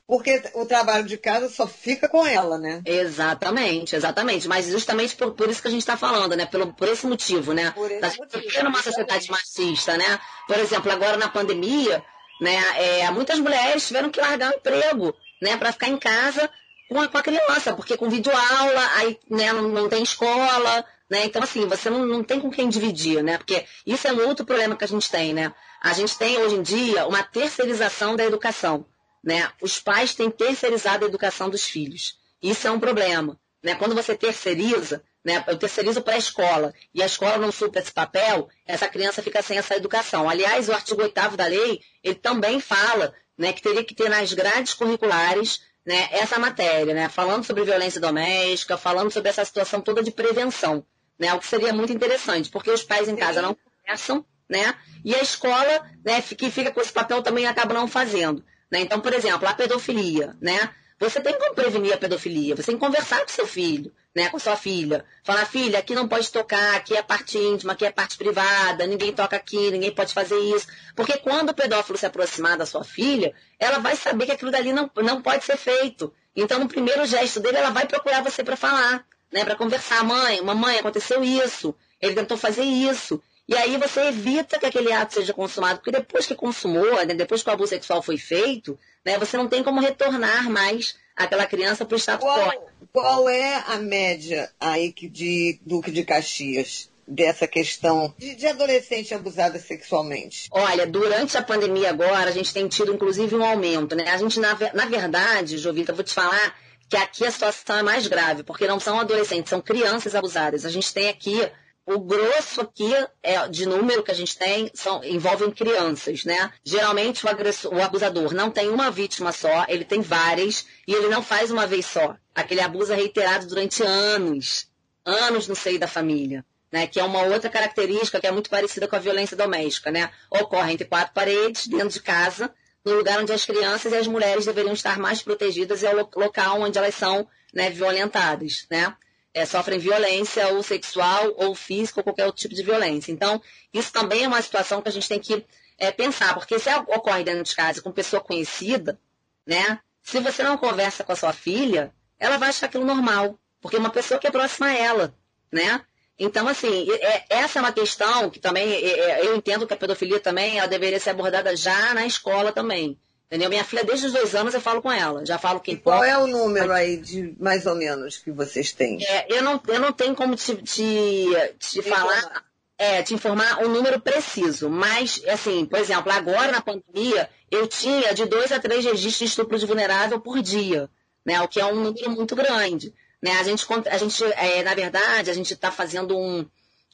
porque o trabalho de casa só fica com ela, né? Exatamente, exatamente. Mas justamente por, por isso que a gente está falando, né? Pelo, por esse motivo, né? Por esse motivo. numa sociedade machista, né? Por exemplo, agora na pandemia, né? É, muitas mulheres tiveram que largar o emprego, né? Para ficar em casa com a, criança, porque com videoaula, aí né, não tem escola, né? Então, assim, você não, não tem com quem dividir, né? Porque isso é um outro problema que a gente tem, né? A gente tem, hoje em dia, uma terceirização da educação, né? Os pais têm terceirizado a educação dos filhos. Isso é um problema, né? Quando você terceiriza, né? Eu terceirizo para a escola e a escola não supra esse papel, essa criança fica sem essa educação. Aliás, o artigo 8 da lei, ele também fala né, que teria que ter nas grades curriculares né, essa matéria, né, falando sobre violência doméstica, falando sobre essa situação toda de prevenção né? O que seria muito interessante, porque os pais em casa não conversam, né? E a escola, né, que fica com esse papel também acaba não fazendo. Né? Então, por exemplo, a pedofilia, né? Você tem como prevenir a pedofilia, você tem que conversar com seu filho, né, com sua filha. Falar, filha, aqui não pode tocar, aqui é parte íntima, aqui é parte privada, ninguém toca aqui, ninguém pode fazer isso. Porque quando o pedófilo se aproximar da sua filha, ela vai saber que aquilo dali não, não pode ser feito. Então, no primeiro gesto dele, ela vai procurar você para falar né, para conversar. Mãe, mamãe, aconteceu isso, ele tentou fazer isso. E aí você evita que aquele ato seja consumado, porque depois que consumou, né, depois que o abuso sexual foi feito, né, você não tem como retornar mais aquela criança para o status quo. Qual é a média aí de Duque de Caxias? dessa questão de, de adolescente abusada sexualmente? Olha, durante a pandemia agora, a gente tem tido inclusive um aumento, né? A gente, na, na verdade, Jovita, vou te falar, que aqui a situação é mais grave, porque não são adolescentes, são crianças abusadas. A gente tem aqui, o grosso aqui é, de número que a gente tem são, envolvem crianças, né? Geralmente o, agressor, o abusador não tem uma vítima só, ele tem várias e ele não faz uma vez só. Aquele abuso é reiterado durante anos, anos no seio da família. Né, que é uma outra característica que é muito parecida com a violência doméstica, né? Ocorre entre quatro paredes, dentro de casa, no lugar onde as crianças e as mulheres deveriam estar mais protegidas é o local onde elas são né, violentadas, né? É, sofrem violência ou sexual ou física ou qualquer outro tipo de violência. Então, isso também é uma situação que a gente tem que é, pensar, porque se ocorre dentro de casa com pessoa conhecida, né? Se você não conversa com a sua filha, ela vai achar aquilo normal, porque é uma pessoa que é próxima a ela, né? Então, assim, é, essa é uma questão que também é, é, eu entendo que a pedofilia também ela deveria ser abordada já na escola também. Entendeu? Minha filha, desde os dois anos, eu falo com ela. Já falo que. Qual é o número aí de mais ou menos que vocês têm? É, eu, não, eu não tenho como te, te, te falar, é, te informar um número preciso. Mas, assim, por exemplo, agora na pandemia, eu tinha de dois a três registros de estupro de vulnerável por dia, né? O que é um número muito grande. Né? A gente, a gente é, na verdade, a gente está fazendo um,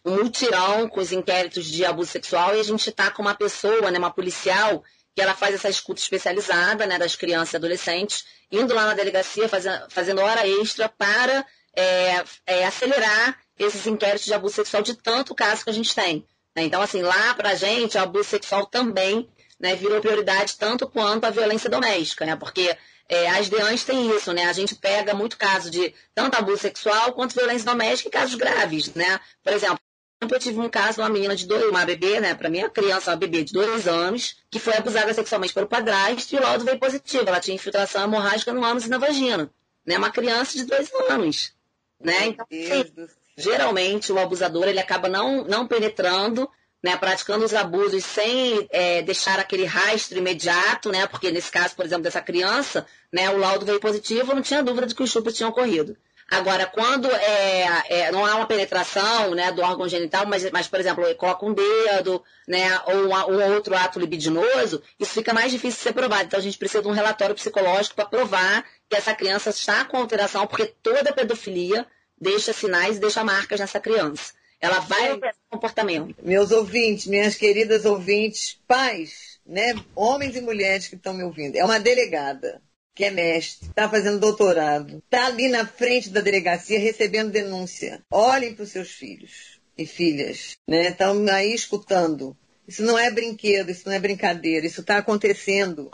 um mutirão com os inquéritos de abuso sexual e a gente está com uma pessoa, né, uma policial, que ela faz essa escuta especializada né, das crianças e adolescentes, indo lá na delegacia, fazendo, fazendo hora extra para é, é, acelerar esses inquéritos de abuso sexual de tanto caso que a gente tem. Né? Então, assim, lá para a gente, o abuso sexual também né, virou prioridade tanto quanto a violência doméstica, né? Porque é, as DEANs têm isso, né? A gente pega muito caso de tanto abuso sexual quanto violência doméstica e casos graves, né? Por exemplo, eu tive um caso de uma menina de dois, uma bebê, né? Para minha criança, uma bebê de dois anos, que foi abusada sexualmente pelo padrasto e o laudo veio positivo. Ela tinha infiltração hemorrágica no ânus e na vagina. Né? Uma criança de dois anos. Né? Então, assim, geralmente o abusador ele acaba não, não penetrando né, praticando os abusos sem é, deixar aquele rastro imediato, né, porque nesse caso, por exemplo, dessa criança, né, o laudo veio positivo, não tinha dúvida de que o estupro tinha ocorrido. Agora, quando é, é, não há uma penetração né, do órgão genital, mas, mas por exemplo, coloca um dedo, né, ou um, outro ato libidinoso, isso fica mais difícil de ser provado. Então, a gente precisa de um relatório psicológico para provar que essa criança está com alteração, porque toda pedofilia deixa sinais e deixa marcas nessa criança. Ela vai esse comportamento. Meus ouvintes, minhas queridas ouvintes, pais, né, homens e mulheres que estão me ouvindo, é uma delegada que é mestre, está fazendo doutorado, está ali na frente da delegacia recebendo denúncia. Olhem para os seus filhos e filhas, né? Estão aí escutando. Isso não é brinquedo, isso não é brincadeira, isso está acontecendo.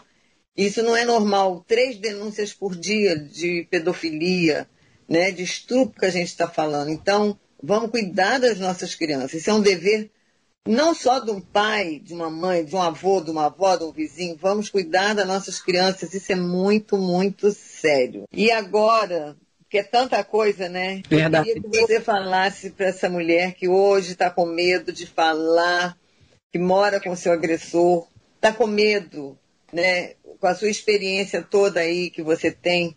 Isso não é normal. Três denúncias por dia de pedofilia, né? De estupro que a gente está falando. Então, Vamos cuidar das nossas crianças. Isso é um dever não só de um pai, de uma mãe, de um avô, de uma avó, de um vizinho. Vamos cuidar das nossas crianças. Isso é muito, muito sério. E agora, que é tanta coisa, né? Verdade. Eu queria que você falasse para essa mulher que hoje está com medo de falar, que mora com seu agressor, está com medo, né? Com a sua experiência toda aí que você tem, o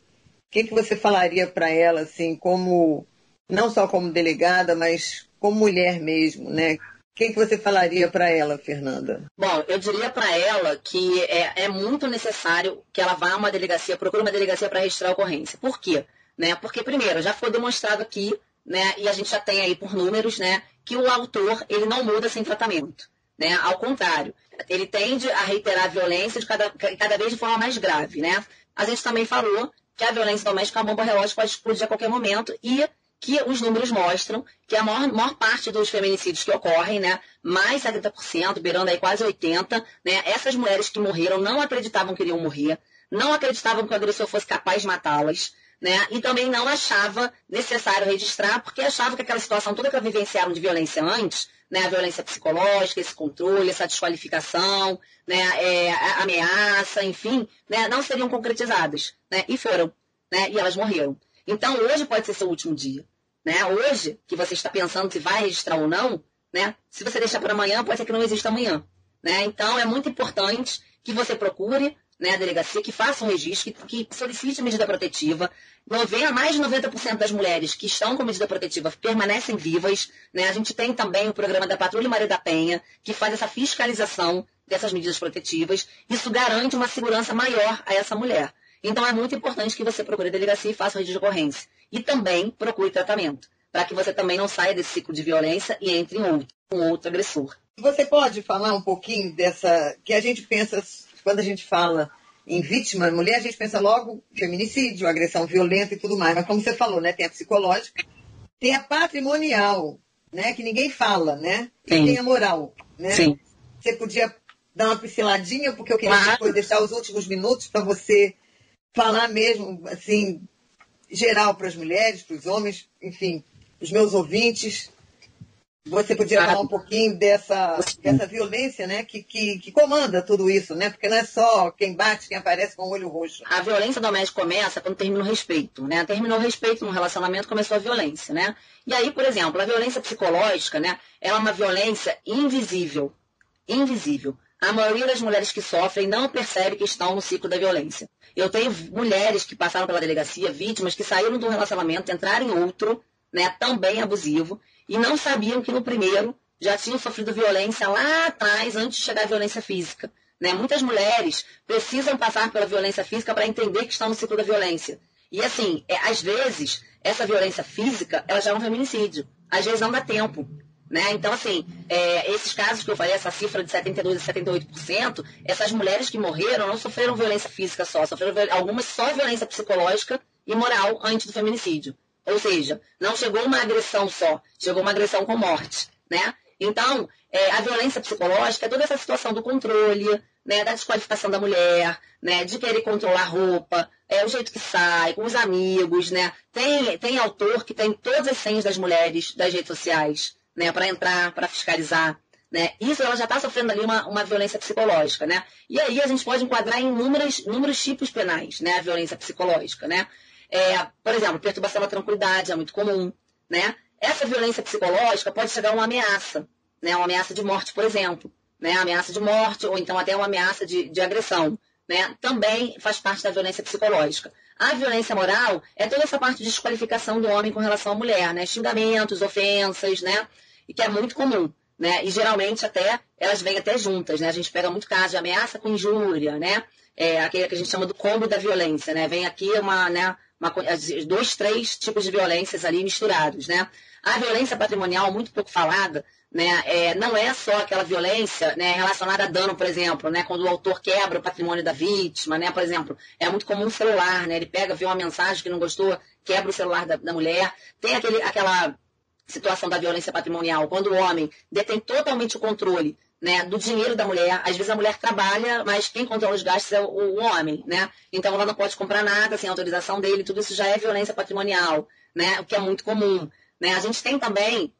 que, que você falaria para ela, assim, como não só como delegada, mas como mulher mesmo, né? O que, que você falaria para ela, Fernanda? Bom, eu diria para ela que é, é, muito necessário que ela vá a uma delegacia, procure uma delegacia para registrar a ocorrência. Por quê? Né? Porque, primeiro, já foi demonstrado aqui, né, e a gente já tem aí por números, né, que o autor ele não muda sem tratamento. Né? Ao contrário, ele tende a reiterar a violência de cada, cada vez de forma mais grave. Né? A gente também falou que a violência doméstica, a bomba relógio pode explodir a qualquer momento e que os números mostram que a maior, maior parte dos feminicídios que ocorrem, né, mais 70%, beirando aí quase 80%, né, essas mulheres que morreram não acreditavam que iriam morrer, não acreditavam que o agressor fosse capaz de matá-las, né, e também não achava necessário registrar, porque achava que aquela situação toda que vivenciaram de violência antes, né, a violência psicológica, esse controle, essa desqualificação, né, é, ameaça, enfim, né, não seriam concretizadas, né, e foram, né, e elas morreram. Então, hoje pode ser seu último dia. Né? Hoje, que você está pensando se vai registrar ou não, né? se você deixar para amanhã, pode ser que não exista amanhã. Né? Então, é muito importante que você procure né, a delegacia, que faça um registro, que, que solicite medida protetiva. 90, mais de 90% das mulheres que estão com medida protetiva permanecem vivas. Né? A gente tem também o programa da Patrulha Maria da Penha, que faz essa fiscalização dessas medidas protetivas. Isso garante uma segurança maior a essa mulher. Então é muito importante que você procure a delegacia e faça o registro de ocorrência. E também procure tratamento, para que você também não saia desse ciclo de violência e entre em outro, um outro agressor. Você pode falar um pouquinho dessa. que a gente pensa, quando a gente fala em vítima, mulher, a gente pensa logo feminicídio, agressão violenta e tudo mais. Mas como você falou, né? Tem a psicológica, tem a patrimonial, né? Que ninguém fala, né? E Sim. tem a moral, né? Sim. Você podia dar uma pinceladinha, porque eu queria depois deixar os últimos minutos para você falar mesmo, assim, geral para as mulheres, para os homens, enfim, os meus ouvintes. Você podia falar um pouquinho dessa, dessa violência, né, que, que, que, comanda tudo isso, né? Porque não é só quem bate, quem aparece com o olho roxo. A violência doméstica começa quando termina o respeito, né? Terminou o respeito no relacionamento, começou a violência, né? E aí, por exemplo, a violência psicológica, né, ela é uma violência invisível. Invisível. A maioria das mulheres que sofrem não percebe que estão no ciclo da violência. Eu tenho mulheres que passaram pela delegacia, vítimas que saíram de um relacionamento, entraram em outro, né, também abusivo, e não sabiam que no primeiro já tinham sofrido violência lá atrás, antes de chegar à violência física. Né? Muitas mulheres precisam passar pela violência física para entender que estão no ciclo da violência. E assim, é, às vezes, essa violência física, ela já é um feminicídio. Às vezes não dá tempo. Né? Então, assim, é, esses casos que eu falei, essa cifra de 72% a 78%, essas mulheres que morreram não sofreram violência física só, sofreram algumas só violência psicológica e moral antes do feminicídio. Ou seja, não chegou uma agressão só, chegou uma agressão com morte, né? Então, é, a violência psicológica é toda essa situação do controle, né, da desqualificação da mulher, né, de querer controlar a roupa, é, o jeito que sai, com os amigos, né? Tem, tem autor que tem todas as senhas das mulheres das redes sociais, né, para entrar, para fiscalizar. Né? Isso ela já está sofrendo ali uma, uma violência psicológica, né? E aí a gente pode enquadrar em inúmeros, inúmeros tipos penais, né? A violência psicológica, né? É, por exemplo, perturbação da tranquilidade é muito comum, né? Essa violência psicológica pode chegar a uma ameaça, né? Uma ameaça de morte, por exemplo, né? Ameaça de morte ou então até uma ameaça de, de agressão, né? Também faz parte da violência psicológica. A violência moral é toda essa parte de desqualificação do homem com relação à mulher, né? Xingamentos, ofensas, né? E que é muito comum, né? E geralmente até elas vêm até juntas, né? A gente pega muito caso de ameaça com injúria, né? É aquele que a gente chama do combo da violência, né? Vem aqui uma, né? uma, dois, três tipos de violências ali misturados, né? A violência patrimonial, muito pouco falada, né, é, não é só aquela violência né, relacionada a dano, por exemplo, né, quando o autor quebra o patrimônio da vítima, né, por exemplo, é muito comum o celular, né, ele pega, vê uma mensagem que não gostou, quebra o celular da, da mulher, tem aquele, aquela situação da violência patrimonial, quando o homem detém totalmente o controle né, do dinheiro da mulher. Às vezes a mulher trabalha, mas quem controla os gastos é o, o, homem, né? Então ela não pode comprar nada sem autorização dele, tudo isso já é violência patrimonial, né? O que é muito comum. Né? A gente tem também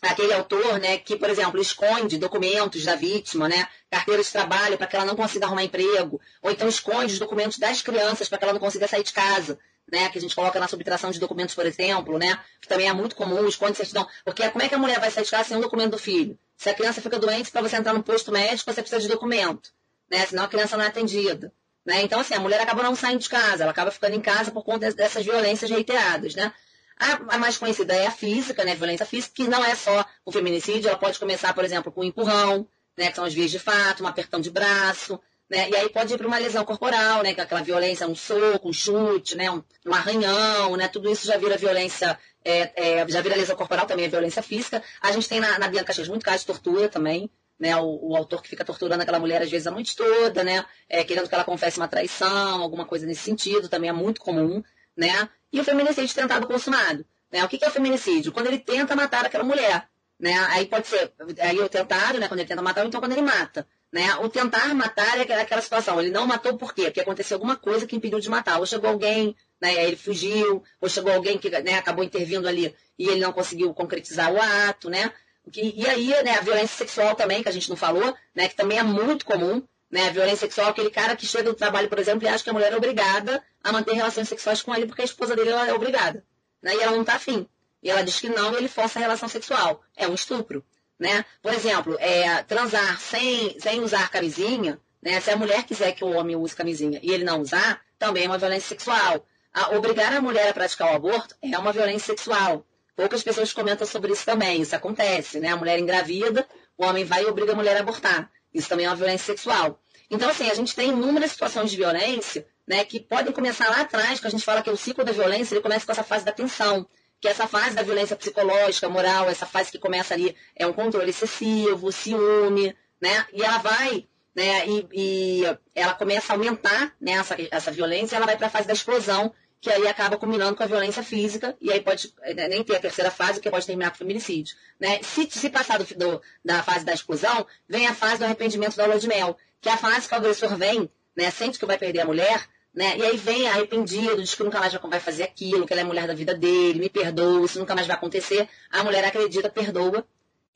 aquele autor, né, que, por exemplo, esconde documentos da vítima, né, carteira de trabalho para que ela não consiga arrumar emprego, ou então esconde os documentos das crianças para que ela não consiga sair de casa né, que a gente coloca na subtração de documentos, por exemplo, né, que também é muito comum, esconde certidão. Porque como é que a mulher vai sair de casa sem um documento do filho? Se a criança fica doente, para você entrar no posto médico, você precisa de documento, né, senão a criança não é atendida. Né? Então, assim, a mulher acaba não saindo de casa, ela acaba ficando em casa por conta dessas violências reiteradas, né? A, mais conhecida é a física, né? Violência física, que não é só o feminicídio, ela pode começar, por exemplo, com um empurrão, né? Que são as vias de fato, um apertão de braço, né? E aí pode ir para uma lesão corporal, né? Que é aquela violência, um soco, um chute, né? Um, arranhão, né? Tudo isso já vira violência, é, é, já vira lesão corporal, também é violência física. A gente tem na, na Bianca Caxias muito caso de tortura também, né? O, o, autor que fica torturando aquela mulher às vezes a noite toda, né? É, querendo que ela confesse uma traição, alguma coisa nesse sentido, também é muito comum, né? E o feminicídio tentado consumado. Né? O que é o feminicídio? Quando ele tenta matar aquela mulher. Né? Aí pode ser aí o tentado, né? quando ele tenta matar, ou então quando ele mata. Né? O tentar matar é aquela situação. Ele não matou por quê? Porque aconteceu alguma coisa que impediu de matar. Ou chegou alguém, né? ele fugiu, ou chegou alguém que né, acabou intervindo ali e ele não conseguiu concretizar o ato, né? E, aí, né, a violência sexual também, que a gente não falou, né, que também é muito comum, né, a violência sexual, aquele cara que chega do trabalho, por exemplo, e acha que a mulher é obrigada a manter relações sexuais com ele porque a esposa dele é obrigada, né, e ela não está afim. E ela diz que não e ele força a relação sexual. É um estupro. Né? Por exemplo, é, transar sem, sem usar camisinha, né? se a mulher quiser que o homem use camisinha e ele não usar, também é uma violência sexual. A, obrigar a mulher a praticar o aborto é uma violência sexual. Poucas pessoas comentam sobre isso também. Isso acontece, né? A mulher engravida, o homem vai e obriga a mulher a abortar. Isso também é uma violência sexual. Então, assim, a gente tem inúmeras situações de violência né, que podem começar lá atrás, que a gente fala que o ciclo da violência ele começa com essa fase da tensão que essa fase da violência psicológica, moral, essa fase que começa ali é um controle excessivo, ciúme, né? E ela vai, né? E, e ela começa a aumentar né, essa, essa violência, ela vai para a fase da explosão, que aí acaba combinando com a violência física, e aí pode né, nem ter a terceira fase, que pode terminar com feminicídio. Né? Se, se passar do, do, da fase da explosão, vem a fase do arrependimento da lua de mel, que é a fase que o agressor vem, né, sente que vai perder a mulher, né? E aí vem arrependido, diz que nunca mais vai fazer aquilo, que ela é mulher da vida dele, me perdoa, isso nunca mais vai acontecer. A mulher acredita, perdoa,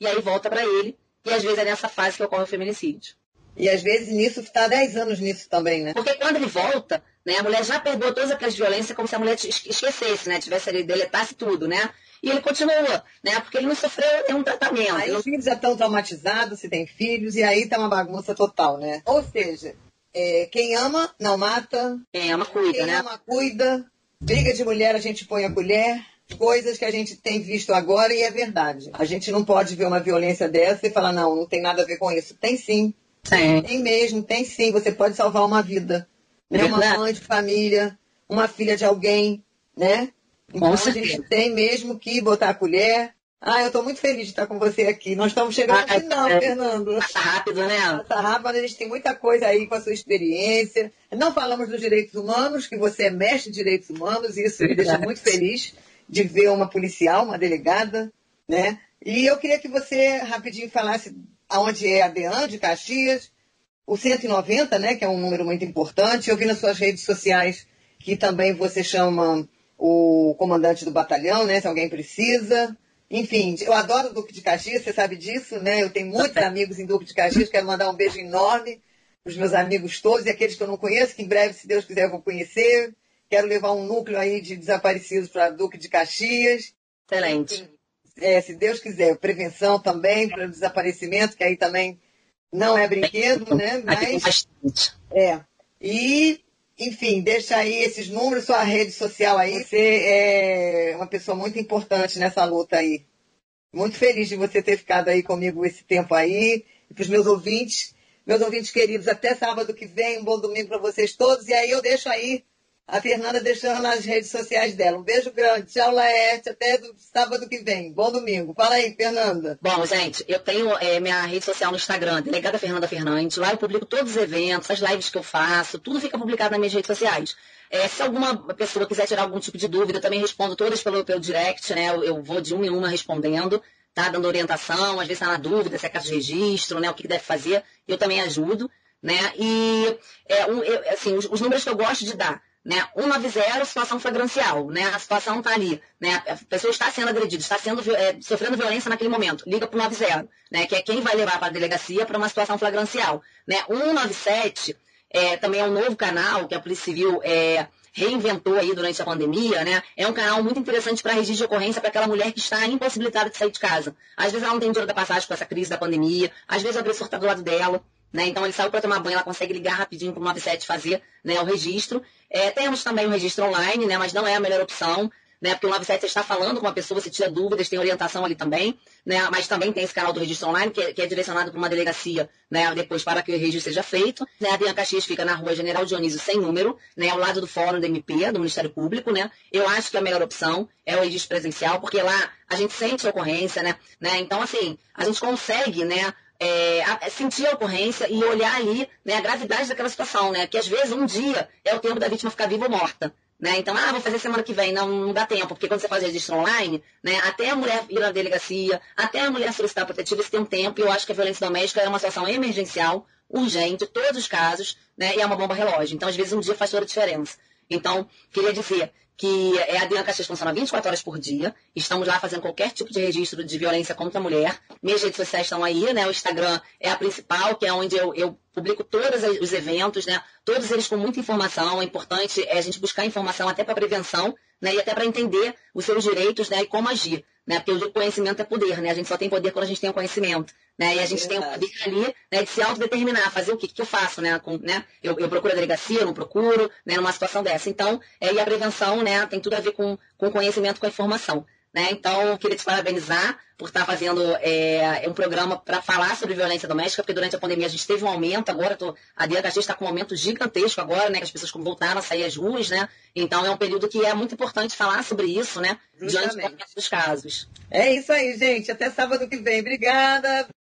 e aí volta para ele. E às vezes é nessa fase que ocorre o feminicídio. E às vezes nisso está 10 anos nisso também, né? Porque quando ele volta, né, a mulher já perdeu todas aquelas violências como se a mulher esquecesse, né? Tivesse ali, deletasse tudo, né? E ele continua, né? Porque ele não sofreu nenhum tratamento. Aí os filhos já estão traumatizados, se tem filhos, e aí tá uma bagunça total, né? Ou seja, é, quem ama não mata. Quem ama cuida, quem né? Quem ama cuida. Briga de mulher a gente põe a colher coisas que a gente tem visto agora e é verdade. A gente não pode ver uma violência dessa e falar, não, não tem nada a ver com isso. Tem sim. Tem. Tem mesmo, tem sim. Você pode salvar uma vida. Né? Uma mãe de família, uma filha de alguém, né? Então a gente tem mesmo que botar a colher. Ah, eu estou muito feliz de estar com você aqui. Nós estamos chegando ao final, é, Fernando. Passa rápido, né? Passa rápido, mas a gente tem muita coisa aí com a sua experiência. Não falamos dos direitos humanos, que você é mestre de direitos humanos, e isso me deixa muito feliz de ver uma policial, uma delegada, né? E eu queria que você rapidinho falasse aonde é a DEAN de Caxias, o 190, né, que é um número muito importante. Eu vi nas suas redes sociais que também você chama o comandante do batalhão, né, se alguém precisa. Enfim, eu adoro o Duque de Caxias, você sabe disso, né? Eu tenho muitos amigos em Duque de Caxias, quero mandar um beijo enorme para os meus amigos todos e aqueles que eu não conheço, que em breve, se Deus quiser, eu vou conhecer. Quero levar um núcleo aí de desaparecidos para Duque de Caxias. Excelente. É, se Deus quiser, prevenção também para o desaparecimento, que aí também não é brinquedo, né? Mas, é. E, enfim, deixa aí esses números, sua rede social aí. Você é uma pessoa muito importante nessa luta aí. Muito feliz de você ter ficado aí comigo esse tempo aí. E para os meus ouvintes, meus ouvintes queridos, até sábado que vem, um bom domingo para vocês todos. E aí eu deixo aí a Fernanda deixando nas redes sociais dela. Um beijo grande. Tchau, Laerte. Até do sábado que vem. Bom domingo. Fala aí, Fernanda. Bom, gente, eu tenho é, minha rede social no Instagram, Delegada Fernanda Fernandes. Lá eu publico todos os eventos, as lives que eu faço, tudo fica publicado nas minhas redes sociais. É, se alguma pessoa quiser tirar algum tipo de dúvida, eu também respondo todas pelo, pelo direct, né? Eu, eu vou de uma em uma respondendo, tá? Dando orientação, às vezes está na dúvida se é caso de registro, né? O que deve fazer, eu também ajudo, né? E, é, um, eu, assim, os, os números que eu gosto de dar né? 190, situação flagrancial, né? A situação está ali, né? A pessoa está sendo agredida, está sendo, é, sofrendo violência naquele momento. Liga para o 90, né? Que é quem vai levar para a delegacia para uma situação flagrancial, né? 197 é, também é um novo canal que a Polícia Civil é, reinventou aí durante a pandemia, né? É um canal muito interessante para registro de ocorrência para aquela mulher que está impossibilitada de sair de casa. Às vezes ela não tem dinheiro da passagem com essa crise da pandemia, às vezes o agressor está do lado dela, né? Então ele saiu para tomar banho, ela consegue ligar rapidinho para o 97 fazer né, o registro. É, temos também o registro online, né, mas não é a melhor opção. Né, porque o 97 você está falando com uma pessoa, você tira dúvidas, tem orientação ali também, né, mas também tem esse canal do registro online, que é, que é direcionado para uma delegacia, né, depois para que o registro seja feito. Né, a Bianca Caxias fica na rua General Dionísio sem número, né, ao lado do Fórum do MP, do Ministério Público. Né. Eu acho que a melhor opção é o registro presencial, porque lá a gente sente a ocorrência, né, né então assim, a gente consegue, né, é, a, sentir a ocorrência e olhar ali né, a gravidade daquela situação, né? Que às vezes um dia é o tempo da vítima ficar viva ou morta. Né? Então, ah, vou fazer semana que vem. Não, não dá tempo, porque quando você faz registro online, né, até a mulher ir na delegacia, até a mulher solicitar protetiva, você tem um tempo, e eu acho que a violência doméstica é uma situação emergencial, urgente, todos os casos, né, e é uma bomba relógio. Então, às vezes, um dia faz toda a diferença. Então, queria dizer que é a Diana Caxias funciona 24 horas por dia. Estamos lá fazendo qualquer tipo de registro de violência contra a mulher. Minhas redes sociais estão aí, né? O Instagram é a principal, que é onde eu, eu publico todos os eventos, né? Todos eles com muita informação. É importante é a gente buscar informação até para prevenção, né? E até para entender os seus direitos, né? E como agir né? Porque o conhecimento é poder, né? A gente só tem poder quando a gente tem o conhecimento, né? E a gente é tem o poder ali né, de se autodeterminar, fazer o que, que eu faço, né? Com, né? Eu, eu procuro a delegacia, eu não procuro, né? Numa situação dessa. Então, é, e a prevenção, né? Tem tudo a ver com, com conhecimento, com a informação. Né? Então, queria te parabenizar por estar fazendo é, um programa para falar sobre violência doméstica, porque durante a pandemia a gente teve um aumento, agora tô, a DHG está com um aumento gigantesco agora, né? Que as pessoas voltaram a sair às ruas, né? Então é um período que é muito importante falar sobre isso, né? Justamente. Diante dos casos. É isso aí, gente. Até sábado que vem. Obrigada.